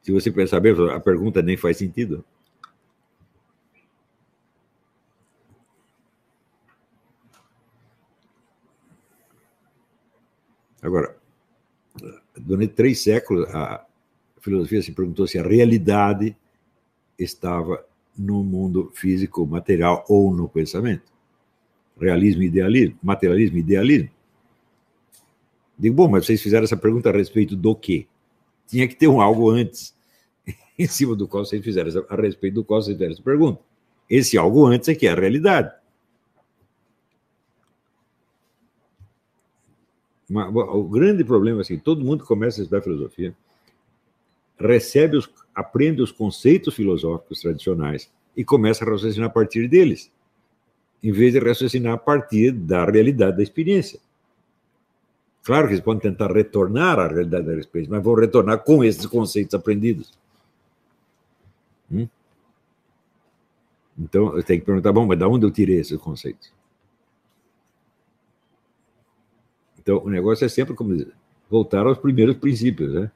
Se você pensar bem, a pergunta nem faz sentido. Agora, durante três séculos, a filosofia se perguntou se a realidade estava no mundo físico, material ou no pensamento. Realismo e idealismo, materialismo e idealismo. Digo, bom, mas vocês fizeram essa pergunta a respeito do quê? Tinha que ter um algo antes em cima do qual vocês fizeram, a respeito do qual vocês fizeram essa pergunta. Esse algo antes é que é a realidade. O grande problema é assim, todo mundo começa a estudar filosofia, recebe os, aprende os conceitos filosóficos tradicionais e começa a raciocinar a partir deles, em vez de raciocinar a partir da realidade da experiência. Claro que eles podem tentar retornar à realidade da experiência, mas vão retornar com esses conceitos aprendidos. Hum? Então, eu tenho que perguntar, bom, mas de onde eu tirei esses conceitos? Então, o negócio é sempre como dizer, voltar aos primeiros princípios, né?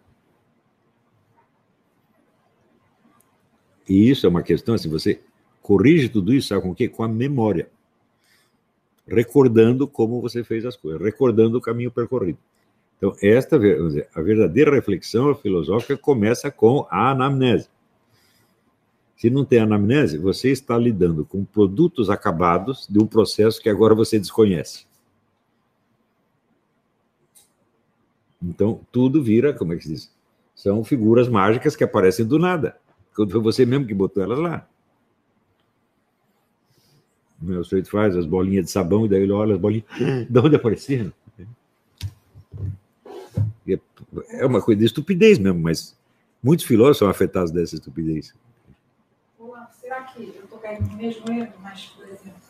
E isso é uma questão, se assim, você corrige tudo isso, sabe com o quê? Com a memória. Recordando como você fez as coisas, recordando o caminho percorrido. Então, esta, dizer, a verdadeira reflexão filosófica começa com a anamnese. Se não tem anamnese, você está lidando com produtos acabados de um processo que agora você desconhece. Então, tudo vira, como é que se diz? São figuras mágicas que aparecem do nada. Quando foi você mesmo que botou elas lá. O meu sujeito faz as bolinhas de sabão e daí ele olha as bolinhas. De onde apareceram? É, é uma coisa de estupidez mesmo, mas muitos filósofos são afetados dessa estupidez aqui, eu estou caindo no mesmo erro, mas, por exemplo,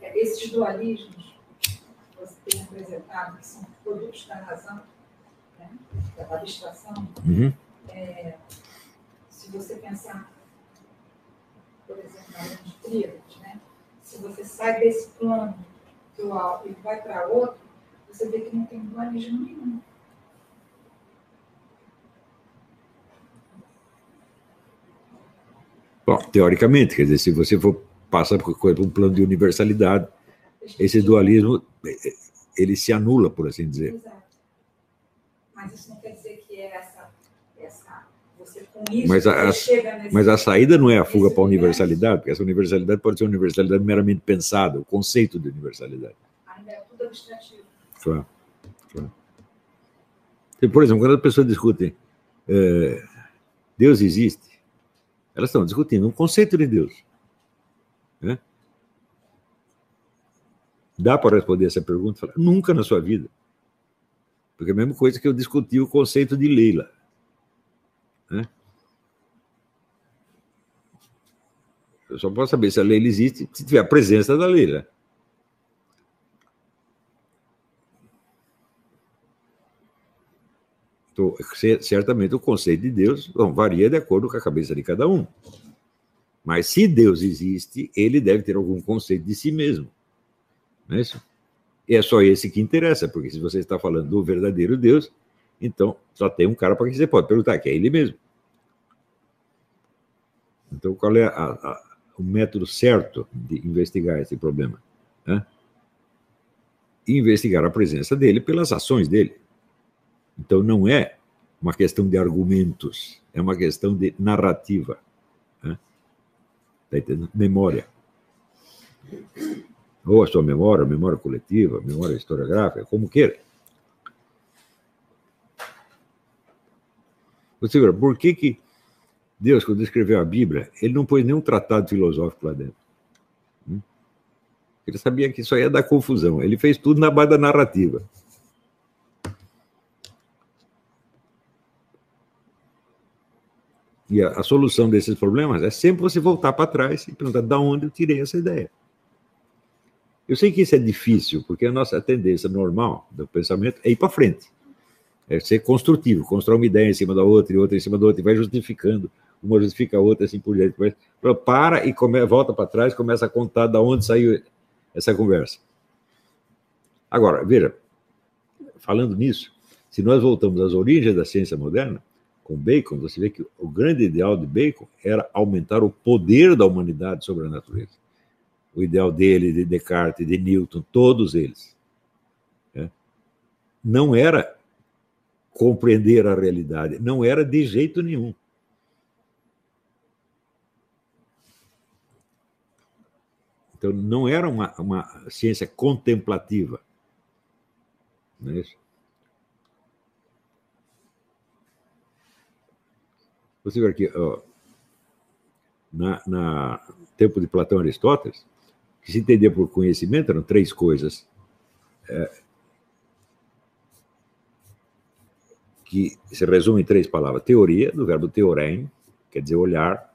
é, esses dualismos que você tem apresentado, que são produtos da razão, né, da abstração, uhum. é, se você pensar, por exemplo, na linha de tríades, né, se você sai desse plano dual e vai para outro, você vê que não tem dualismo nenhum. Bom, teoricamente, quer dizer, se você for passar por, por um plano de universalidade, esse dualismo ele se anula, por assim dizer. Exato. Mas isso não quer dizer que é essa, essa você com isso mas a, mas a saída não é a fuga para a universalidade, porque essa universalidade pode ser uma universalidade meramente pensada, o conceito de universalidade. Ainda é tudo abstrativo. Claro, claro. Por exemplo, quando as pessoas discutem é, Deus existe, elas estão discutindo um conceito de Deus. Né? Dá para responder essa pergunta? Falar, Nunca na sua vida. Porque é a mesma coisa que eu discuti o conceito de Leila. Né? Eu só posso saber se a Leila existe se tiver a presença da Leila. Então, certamente o conceito de Deus bom, varia de acordo com a cabeça de cada um. Mas se Deus existe, ele deve ter algum conceito de si mesmo. Não é isso? E é só esse que interessa, porque se você está falando do verdadeiro Deus, então só tem um cara para quem você pode perguntar, que é ele mesmo. Então, qual é a, a, o método certo de investigar esse problema? Né? Investigar a presença dele pelas ações dele. Então não é uma questão de argumentos, é uma questão de narrativa. Né? Tá entendendo? Memória. Ou a sua memória, memória coletiva, memória historiográfica, como queira. Você vê, por que, que Deus, quando escreveu a Bíblia, ele não pôs nenhum tratado filosófico lá dentro? Hum? Ele sabia que isso ia dar confusão. Ele fez tudo na base da narrativa. E a, a, solução desses problemas é sempre você voltar para trás e perguntar de onde eu tirei essa ideia. Eu sei que isso é difícil, porque a nossa tendência normal do pensamento é ir para frente. É ser construtivo, construir uma ideia em cima da outra e outra em cima da outra, e vai justificando, uma justifica a outra, assim por diante. Para e come, volta para trás, começa a contar de onde saiu essa conversa. Agora, veja, falando nisso, se nós voltamos às origens da ciência moderna, com Bacon, você vê que o grande ideal de Bacon era aumentar o poder da humanidade sobre a natureza. O ideal dele, de Descartes, de Newton, todos eles. Né? Não era compreender a realidade, não era de jeito nenhum. Então, não era uma, uma ciência contemplativa. Não é isso? Você vê aqui, ó, na, na tempo de Platão e Aristóteles, que se entendia por conhecimento eram três coisas. É, que se resume em três palavras: teoria, do verbo teorem, quer dizer olhar,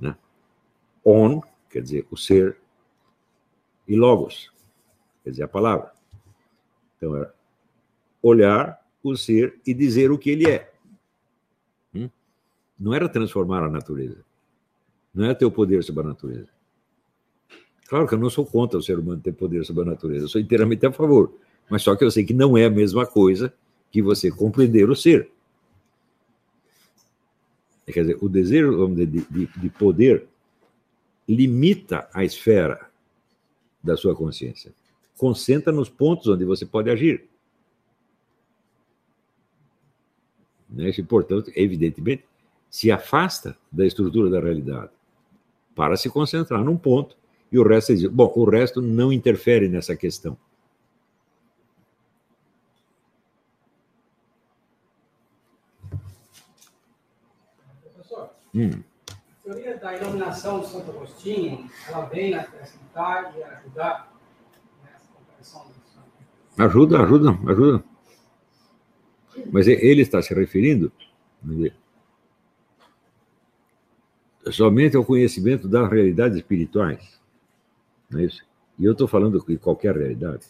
né? on, quer dizer o ser, e logos, quer dizer a palavra. Então, era olhar o ser e dizer o que ele é não era transformar a natureza. Não é ter o poder sobre a natureza. Claro que eu não sou contra o ser humano ter poder sobre a natureza, eu sou inteiramente a favor. Mas só que eu sei que não é a mesma coisa que você compreender o ser. Quer dizer, o desejo de, de, de poder limita a esfera da sua consciência. Concentra nos pontos onde você pode agir. Né? Isso, portanto, evidentemente, se afasta da estrutura da realidade para se concentrar num ponto e o resto diz, bom, o resto não interfere nessa questão. Professor, hum. Da iluminação de Santo Agostinho, ela vem acrescentar e ajudar nessa compreensão disso? Ajuda, ajuda, ajuda. Mas ele está se referindo somente ao conhecimento das realidades espirituais. Não é isso? E eu estou falando de qualquer realidade.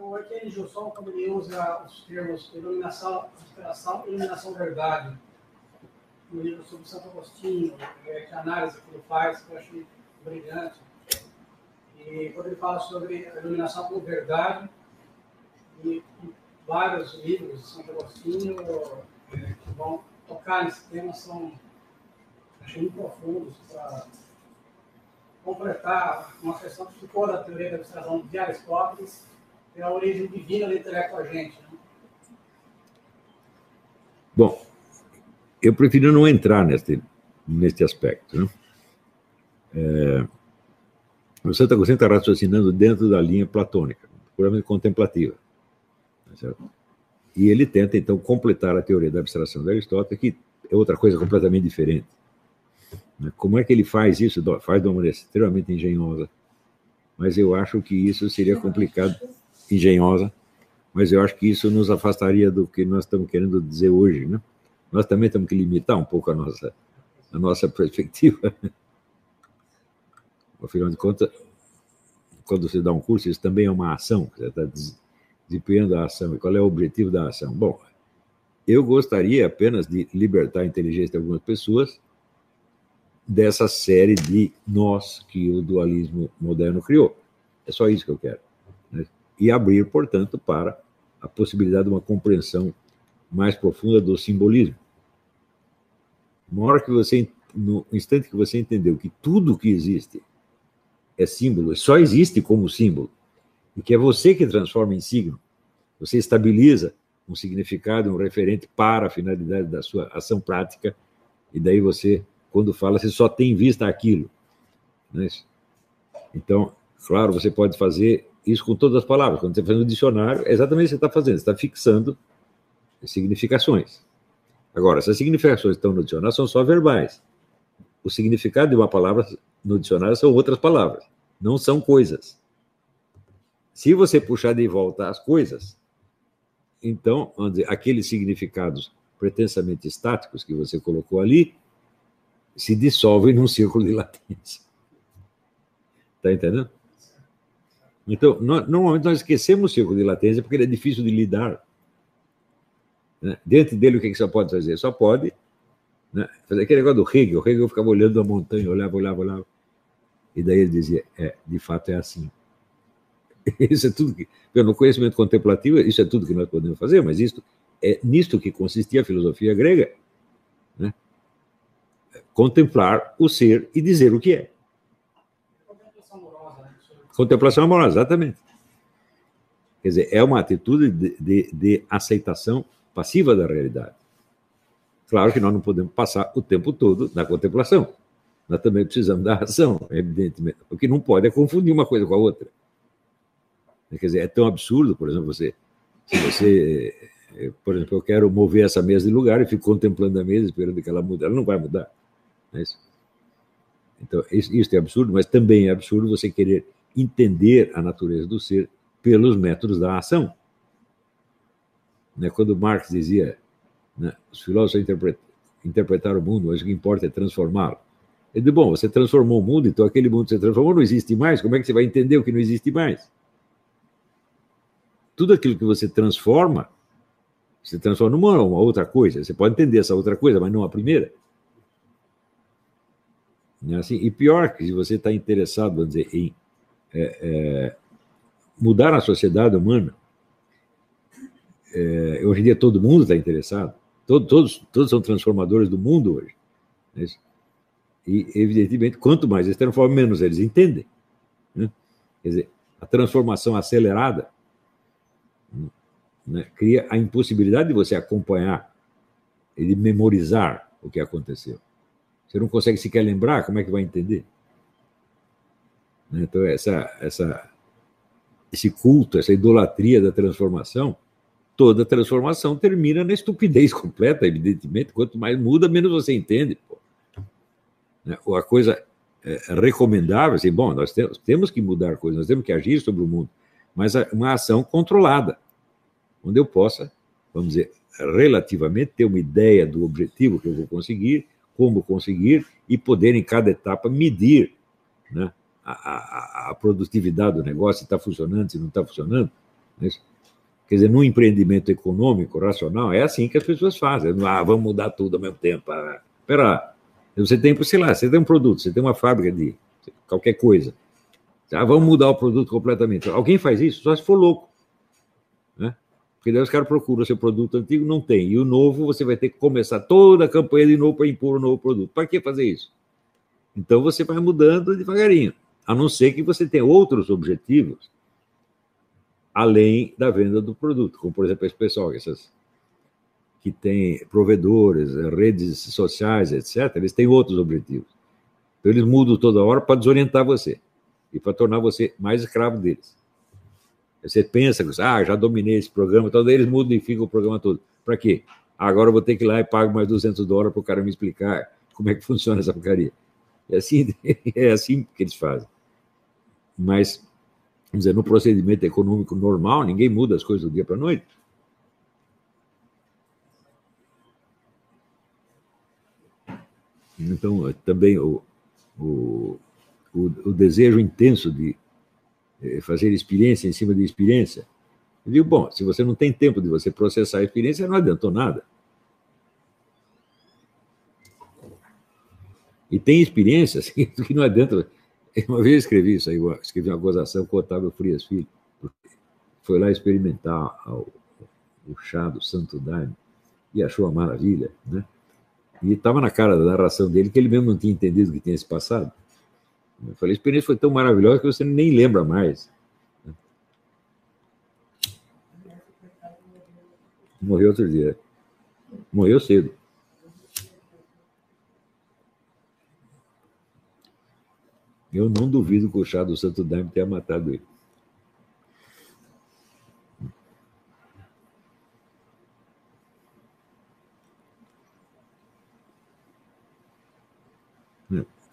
O Arquênio Gilson, quando ele usa os termos iluminação, inspiração iluminação verdade, no livro sobre Santo Agostinho, é, que análise que ele faz, que eu acho brilhante. E quando ele fala sobre a iluminação como verdade, e, vários livros de Santo Agostinho é, que vão tocar nesse tema são achei profundos para completar uma questão que ficou da teoria da abstração de Aristóteles, que é a origem divina do intelecto agente. Né? Bom, eu prefiro não entrar neste, neste aspecto. Né? É, o Santo Agostinho está raciocinando dentro da linha platônica, puramente contemplativa. Tá certo? E ele tenta, então, completar a teoria da abstração de Aristóteles, que é outra coisa completamente diferente. Né? Como é que ele faz isso? Faz de uma maneira extremamente engenhosa. Mas eu acho que isso seria complicado, engenhosa, mas eu acho que isso nos afastaria do que nós estamos querendo dizer hoje. Né? Nós também temos que limitar um pouco a nossa, a nossa perspectiva. Afinal de contas, quando você dá um curso, isso também é uma ação, você está desempenhando a ação. E qual é o objetivo da ação? Bom, eu gostaria apenas de libertar a inteligência de algumas pessoas dessa série de nós que o dualismo moderno criou. É só isso que eu quero. Né? E abrir, portanto, para a possibilidade de uma compreensão mais profunda do simbolismo. Na hora que você, no instante que você entendeu que tudo que existe é símbolo, só existe como símbolo, e que é você que transforma em signo, Você estabiliza um significado, um referente para a finalidade da sua ação prática, e daí você, quando fala, você só tem em vista aquilo. É então, claro, você pode fazer isso com todas as palavras. Quando você faz um dicionário, é exatamente o que você está fazendo, você está fixando significações. Agora, essas significações que estão no dicionário são só verbais. O significado de uma palavra no dicionário são outras palavras, não são coisas. Se você puxar de volta as coisas, então, aqueles significados pretensamente estáticos que você colocou ali se dissolvem num círculo de latência. Está entendendo? Então, nós, normalmente nós esquecemos o círculo de latência porque ele é difícil de lidar. Né? Dentro dele, o que, que você pode fazer? Só pode né, fazer aquele negócio do Hegel. O Hegel ficava olhando a montanha, olhava, olhava, olhava. E daí ele dizia: é, de fato é assim. Isso é tudo que. No conhecimento contemplativo, isso é tudo que nós podemos fazer, mas isso é nisto que consistia a filosofia grega. Né? Contemplar o ser e dizer o que é. Contemplação amorosa, né? Contemplação amorosa, exatamente. Quer dizer, é uma atitude de, de, de aceitação passiva da realidade. Claro que nós não podemos passar o tempo todo na contemplação. Nós também precisamos da ação, evidentemente. O que não pode é confundir uma coisa com a outra. Quer dizer, é tão absurdo, por exemplo, você, se você, por exemplo, eu quero mover essa mesa de lugar e fico contemplando a mesa esperando que ela mude, ela não vai mudar. É isso? Então, isso é absurdo, mas também é absurdo você querer entender a natureza do ser pelos métodos da ação. Né? Quando Marx dizia, né, os filósofos interpretaram o mundo, mas o que importa é transformá-lo. Ele disse, bom, você transformou o mundo, então aquele mundo que você transformou não existe mais, como é que você vai entender o que não existe mais? Tudo aquilo que você transforma, você transforma numa uma outra coisa. Você pode entender essa outra coisa, mas não a primeira. Não é assim? E pior que se você está interessado, vamos dizer, em é, é, mudar a sociedade humana, é, hoje em dia todo mundo está interessado, todo, todos, todos são transformadores do mundo hoje. Né? E, evidentemente, quanto mais eles transformam, menos eles entendem. Né? Quer dizer, a transformação acelerada né, cria a impossibilidade de você acompanhar e de memorizar o que aconteceu. Você não consegue sequer lembrar, como é que vai entender? Né, então, essa, essa, esse culto, essa idolatria da transformação, toda transformação termina na estupidez completa, evidentemente. Quanto mais muda, menos você entende. Pô. Né? A coisa é, recomendável, assim, bom, nós temos, que mudar coisas, nós temos que agir sobre o mundo, mas uma ação controlada, onde eu possa, vamos dizer, relativamente ter uma ideia do objetivo que eu vou conseguir, como conseguir, e poder, em cada etapa, medir né, a, a, a produtividade do negócio, se está funcionando, se não está funcionando. Né? Quer dizer, num empreendimento econômico, racional, é assim que as pessoas fazem. Ah, vamos mudar tudo ao mesmo tempo. Ah, espera lá. Você tem, sei lá, você tem um produto, você tem uma fábrica de qualquer coisa. Ah, vamos mudar o produto completamente. Alguém faz isso? Só se for louco. Né? Porque daí os caras procuram seu produto antigo, não tem. E o novo, você vai ter que começar toda a campanha de novo para impor o um novo produto. Para que fazer isso? Então você vai mudando devagarinho. A não ser que você tenha outros objetivos além da venda do produto, como por exemplo esse pessoal, essas que tem provedores, redes sociais, etc., eles têm outros objetivos. Então eles mudam toda hora para desorientar você e para tornar você mais escravo deles. Você pensa, ah, já dominei esse programa, então eles mudam e ficam o programa todo. Para quê? Ah, agora eu vou ter que ir lá e pago mais 200 dólares para o cara me explicar como é que funciona essa porcaria. É assim, é assim que eles fazem. Mas Vamos dizer, no procedimento econômico normal, ninguém muda as coisas do dia para a noite. Então, também o, o, o, o desejo intenso de eh, fazer experiência em cima de experiência. Eu digo, bom, se você não tem tempo de você processar a experiência, não adiantou nada. E tem experiências que não adianta Uma vez escrevi isso aí, escrevi uma gozação com o Otávio Frias Filho, foi lá experimentar o, o chá do Santo Daime e achou uma maravilha, né? E estava na cara da narração dele que ele mesmo não tinha entendido o que tinha se passado. Eu falei, a experiência foi tão maravilhosa que você nem lembra mais. Morreu outro dia. Morreu cedo. Eu não duvido que o chá do Santo Daime tenha matado ele.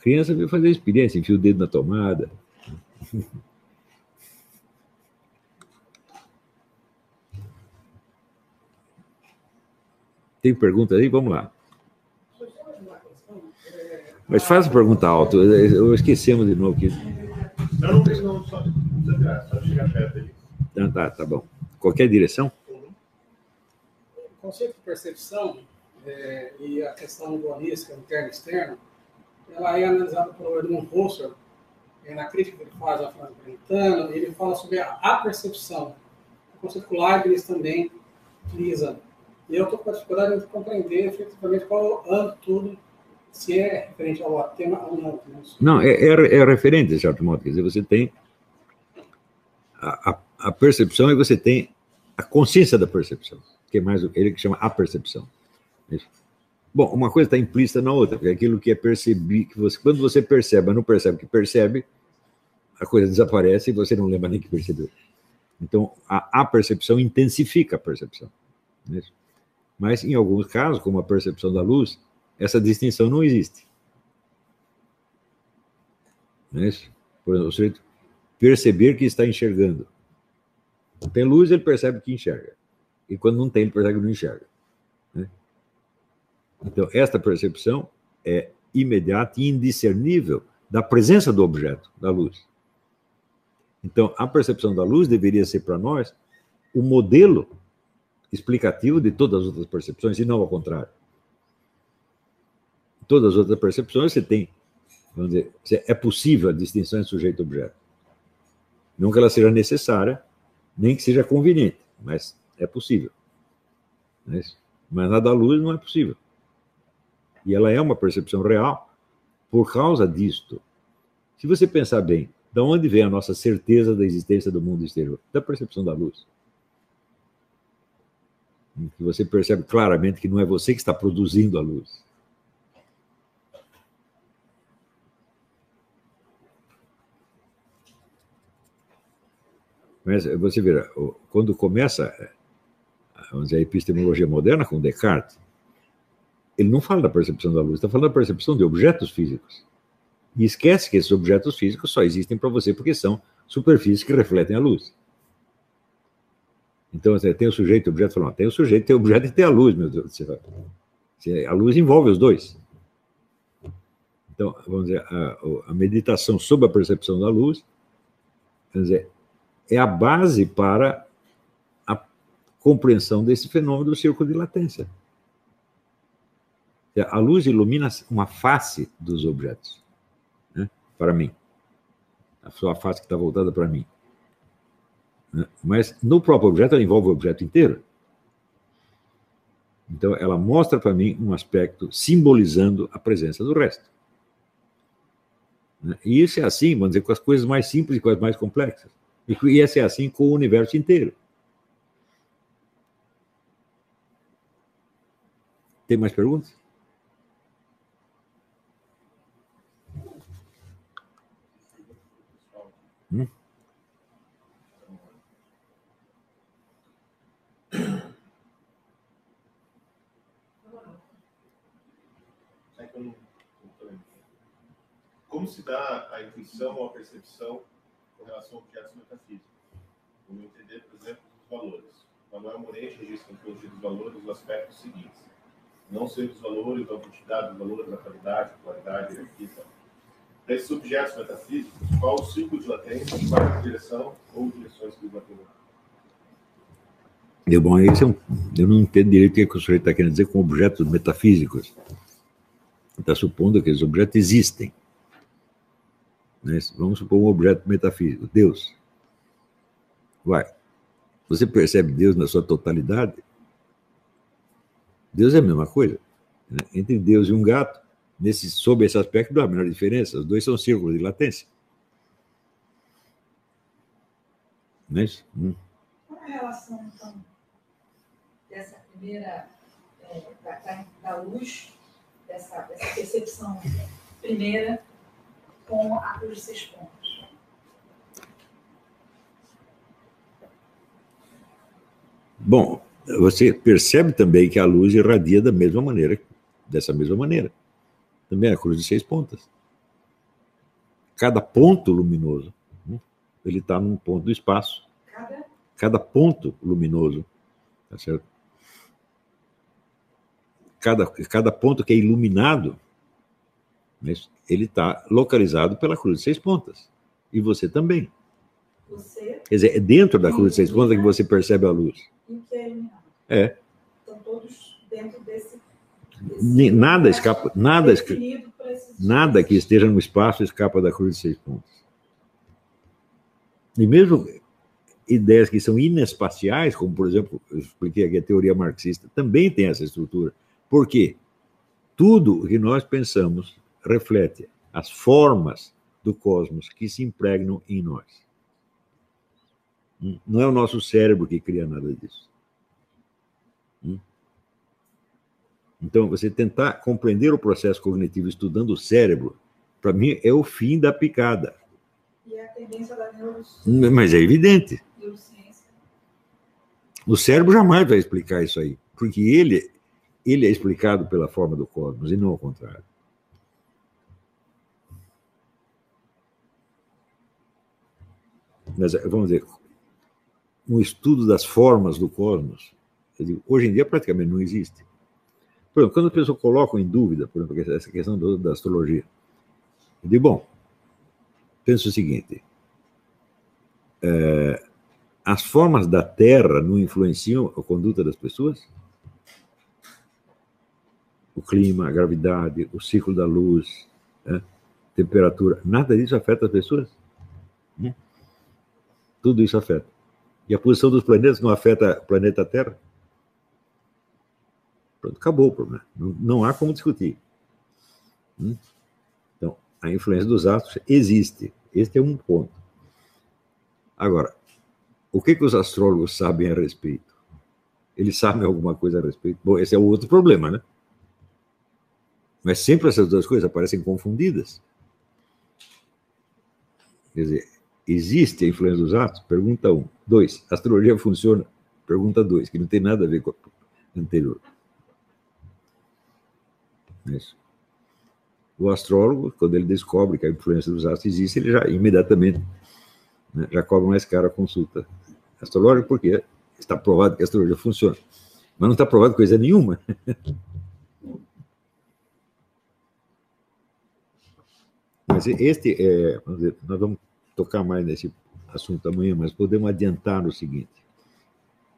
criança veio fazer experiência, enfia o dedo na tomada. Tem pergunta aí? Vamos lá. Mas faz a pergunta alta. Eu esquecemos de novo aqui. Não, não. Só, só chegar perto ali. Tá, tá, tá bom. Qualquer direção? O conceito de percepção é, e a questão dualística interno e externo, ela é analisada pelo Edmund Husserl, é, na crítica que ele faz à França Brentano, ele fala sobre a apercepção. O conceito que o Leibniz também utiliza. E eu estou com a dificuldade de compreender efetivamente qual é o tudo se é referente ao tema ou não. Não, é, é, é referente, de certo modo. Quer dizer, você tem a, a, a, percepção e você tem a consciência da percepção, que é mais ele que chama a percepção. Bom, uma coisa está implícita na outra, porque aquilo que é perceber, que você, quando você percebe, não percebe que percebe, a coisa desaparece e você não lembra nem que percebeu. Então, a, a percepção intensifica a percepção. Mas, em alguns casos, como a percepção da luz, essa distinção não existe. Não é isso? Por exemplo, o sujeito perceber que está enxergando. Tem luz, ele percebe que enxerga. E quando não tem, ele percebe que não enxerga. Né? Então, esta percepção é imediata e indiscernível da presença do objeto, da luz. Então, a percepção da luz deveria ser para nós o modelo explicativo de todas as outras percepções, e não ao contrário todas as outras percepções, você tem, vamos dizer, é possível a distinção entre sujeito e objeto. Não que ela seja necessária, nem que seja conveniente, mas é possível. É mas na da luz não é possível. E ela é uma percepção real por causa disto. Se você pensar bem, de onde vem a nossa certeza da existência do mundo exterior? Da percepção da luz. Que você percebe claramente que não é você que está produzindo a luz. Mas você vê, quando começa vamos dizer, a epistemologia moderna com Descartes, ele não fala da percepção da luz, está falando da percepção de objetos físicos. E esquece que esses objetos físicos só existem para você porque são superfícies que refletem a luz. Então, você tem o sujeito e o objeto, falando, tem o sujeito, tem o objeto e tem a luz, meu Deus do céu. A luz envolve os dois. Então, vamos dizer, a, a meditação sobre a percepção da luz, vamos dizer, é a base para a compreensão desse fenômeno do círculo de latência. A luz ilumina uma face dos objetos, né? para mim. A sua face que está voltada para mim. Né? Mas no próprio objeto, ela envolve o objeto inteiro. Então, ela mostra para mim um aspecto simbolizando a presença do resto. Né? E isso é assim, vamos dizer, com as coisas mais simples e com as mais complexas. E ia ser assim com o universo inteiro. Tem mais perguntas? Hum? Como se dá a intuição ou a percepção com relação a objetos metafísicos. Como entender, por exemplo, os valores. Manuel Moreira registra Teologia dos Valores os aspectos seguintes. Não ser os valores, a quantidade dos valores, a qualidade, a polaridade, a hierarquia. Para esses objetos metafísicos, qual o ciclo de latência, qual a direção ou direções que eles? Deu bom, isso é um, eu não entendo direito o que, é que o sujeito está querendo dizer com objetos metafísicos. Está supondo que esses objetos existem. Né? Vamos supor um objeto metafísico, Deus. Vai. Você percebe Deus na sua totalidade? Deus é a mesma coisa. Né? Entre Deus e um gato, nesse, sob esse aspecto, não há a menor diferença. Os dois são círculos de latência. Não é isso? Hum. Qual é a relação, então, dessa primeira, é, da, da, luz, dessa, dessa percepção primeira, com a cruz de seis pontos. Bom, você percebe também que a luz irradia da mesma maneira, dessa mesma maneira. Também a cruz de seis pontas. Cada ponto luminoso, né, ele está num ponto do espaço. Cada, Cada ponto luminoso, tá certo? Cada, cada ponto que é iluminado, ele está localizado pela cruz de seis pontas. E você também. você Quer dizer, é dentro da cruz de seis pontas que você percebe a luz. e que é iluminado. É. Estão todos dentro desse. Nada escapa, nada, esca- nada que esteja no espaço escapa da cruz de seis pontos. E mesmo ideias que são inespaciais, como por exemplo, eu expliquei aqui a teoria marxista, também tem essa estrutura. Por quê? Tudo o que nós pensamos reflete as formas do cosmos que se impregnam em nós. Não é o nosso cérebro que cria nada disso. Então, você tentar compreender o processo cognitivo estudando o cérebro, para mim, é o fim da picada. E é a tendência da neuro- Mas é evidente. neurociência. O cérebro jamais vai explicar isso aí, porque ele, ele é explicado pela forma do cosmos e não ao contrário. Vamos dizer, um estudo das formas do cosmos, digo, hoje em dia praticamente não existe. Por exemplo, quando as pessoas colocam em dúvida, por exemplo, essa questão do- da astrologia, eu digo, bom, pensa o seguinte, é, as formas da Terra não influenciam a conduta das pessoas? O clima, a gravidade, o ciclo da luz, né? temperatura, nada disso afeta as pessoas? Hum? Tudo isso afeta. E a posição dos planetas não afeta o planeta Terra? Pronto, acabou o problema. Não, não há como discutir. Hum? Então, a influência dos astros existe. Este é um ponto. Agora, o que, que os astrólogos sabem a respeito? Eles sabem alguma coisa a respeito? Bom, esse é o outro problema, né? Mas sempre essas duas coisas aparecem confundidas. Quer dizer, existe a influência dos astros? Pergunta um. Dois, a astrologia funciona? Pergunta dois, que não tem nada a ver com a anterior. Isso. O astrólogo, quando ele descobre que a influência dos astros existe, ele já imediatamente né, já cobra mais cara a consulta astrológica, porque está provado que a astrologia funciona. Mas não está provado coisa nenhuma. Mas este é, vamos dizer, nós vamos tocar mais nesse assunto amanhã, mas podemos adiantar no seguinte.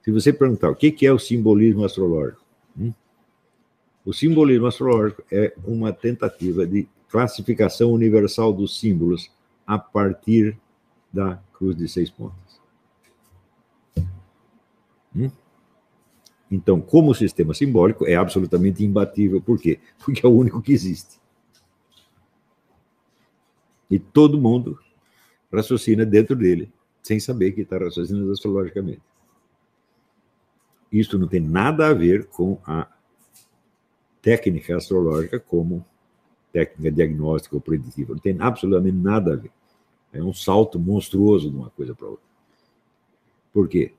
Se você perguntar o que é o simbolismo astrológico, hum? o simbolismo astrológico é uma tentativa de classificação universal dos símbolos a partir da cruz de seis pontas. Hum? Então, como sistema simbólico, é absolutamente imbatível. Por quê? Porque é o único que existe. E todo mundo raciocina dentro dele, sem saber que está raciocinando astrologicamente. Isso não tem nada a ver com a técnica astrológica como técnica diagnóstica ou preditiva. Não tem absolutamente nada a ver. É um salto monstruoso de uma coisa para outra. Por quê?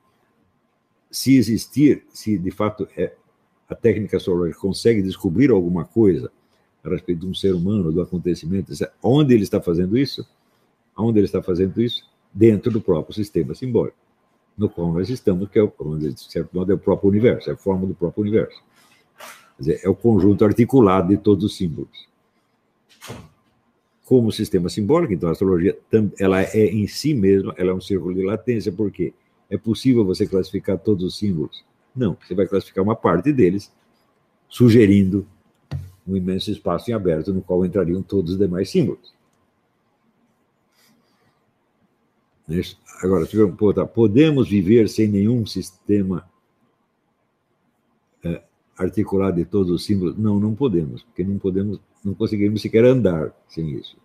Se existir, se de fato é, a técnica astrológica consegue descobrir alguma coisa a respeito de um ser humano, do acontecimento, onde ele está fazendo isso? Onde ele está fazendo isso? Dentro do próprio sistema simbólico, no qual nós estamos, que é, de certo modo, é o próprio universo, é a forma do próprio universo. Quer dizer, é o conjunto articulado de todos os símbolos. Como sistema simbólico, então a astrologia ela é em si mesma, ela é um círculo de latência, por quê? É possível você classificar todos os símbolos? Não, você vai classificar uma parte deles, sugerindo um imenso espaço em aberto no qual entrariam todos os demais símbolos. Agora, podemos viver sem nenhum sistema é, articulado de todos os símbolos? Não, não podemos, porque não podemos, não conseguimos sequer andar sem isso.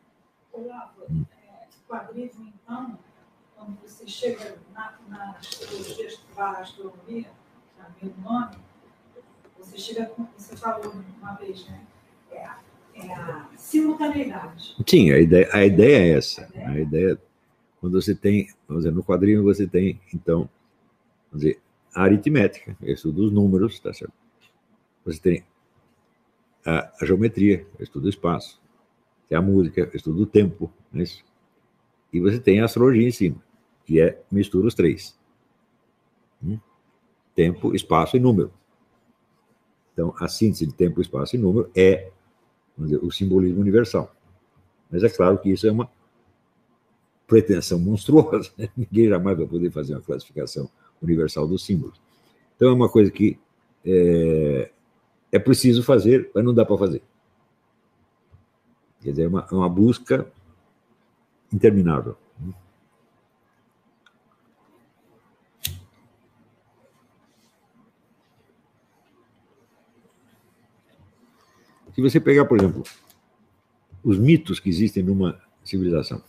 Olavo, hum. é, quadrismo, então, quando você chega na, na astrologia, na astronomia, sabe o nome, você chega com, você falou uma vez, né? É a, é a simultaneidade. Sim, a ideia, a ideia é essa. A ideia, quando você tem, vamos dizer, no quadrinho você tem, então, vamos dizer, a aritmética, estudo dos números, tá certo? Você tem a, a geometria, estudo do espaço. Tem a música, estudo do tempo, é isso? E você tem a astrologia em cima, que é mistura os três. Hum? Tempo, espaço e número. Então, a síntese de tempo, espaço e número é dizer, o simbolismo universal. Mas é claro que isso é uma pretensão monstruosa. Né? Ninguém jamais vai poder fazer uma classificação universal dos símbolos. Então, é uma coisa que é, é preciso fazer, mas não dá para fazer. Quer dizer, é uma, é uma busca interminável. Se você pegar, por exemplo, os mitos que existem numa civilização,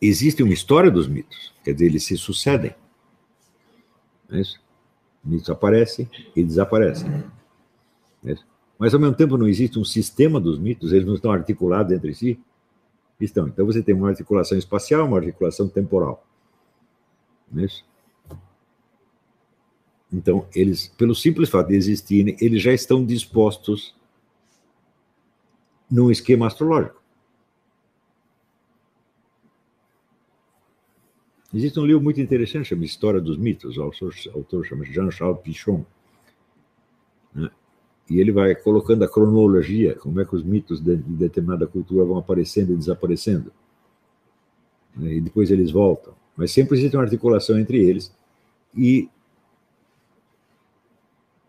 existe uma história dos mitos, quer dizer, eles se sucedem. É isso? Mitos aparecem e desaparecem. É Mas, ao mesmo tempo, não existe um sistema dos mitos, eles não estão articulados entre si. Estão. Então, você tem uma articulação espacial, uma articulação temporal. É isso? Então, eles, pelo simples fato de existirem, eles já estão dispostos num esquema astrológico. Existe um livro muito interessante, chama História dos Mitos, o autor, autor chama Jean-Charles Pichon. Né? E ele vai colocando a cronologia, como é que os mitos de, de determinada cultura vão aparecendo e desaparecendo. Né? E depois eles voltam. Mas sempre existe uma articulação entre eles. E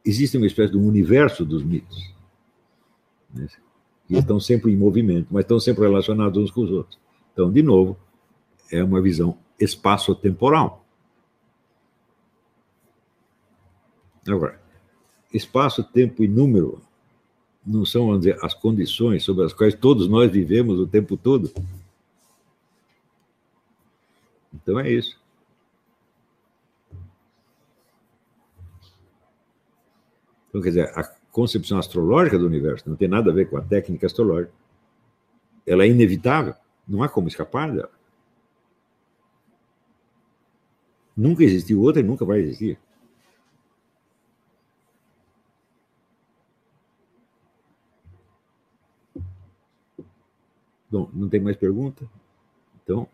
existe uma espécie de um universo dos mitos. Né? E estão sempre em movimento, mas estão sempre relacionados uns com os outros. Então, de novo, é uma visão espaço-temporal. Agora, espaço, tempo e número não são, vamos dizer, as condições sobre as quais todos nós vivemos o tempo todo? Então é isso. Então, quer dizer, a concepção astrológica do universo não tem nada a ver com a técnica astrológica. Ela é inevitável, não há como escapar dela. Nunca existiu outra e nunca vai existir. Bom, não tem mais pergunta? Então,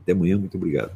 até amanhã, muito obrigado.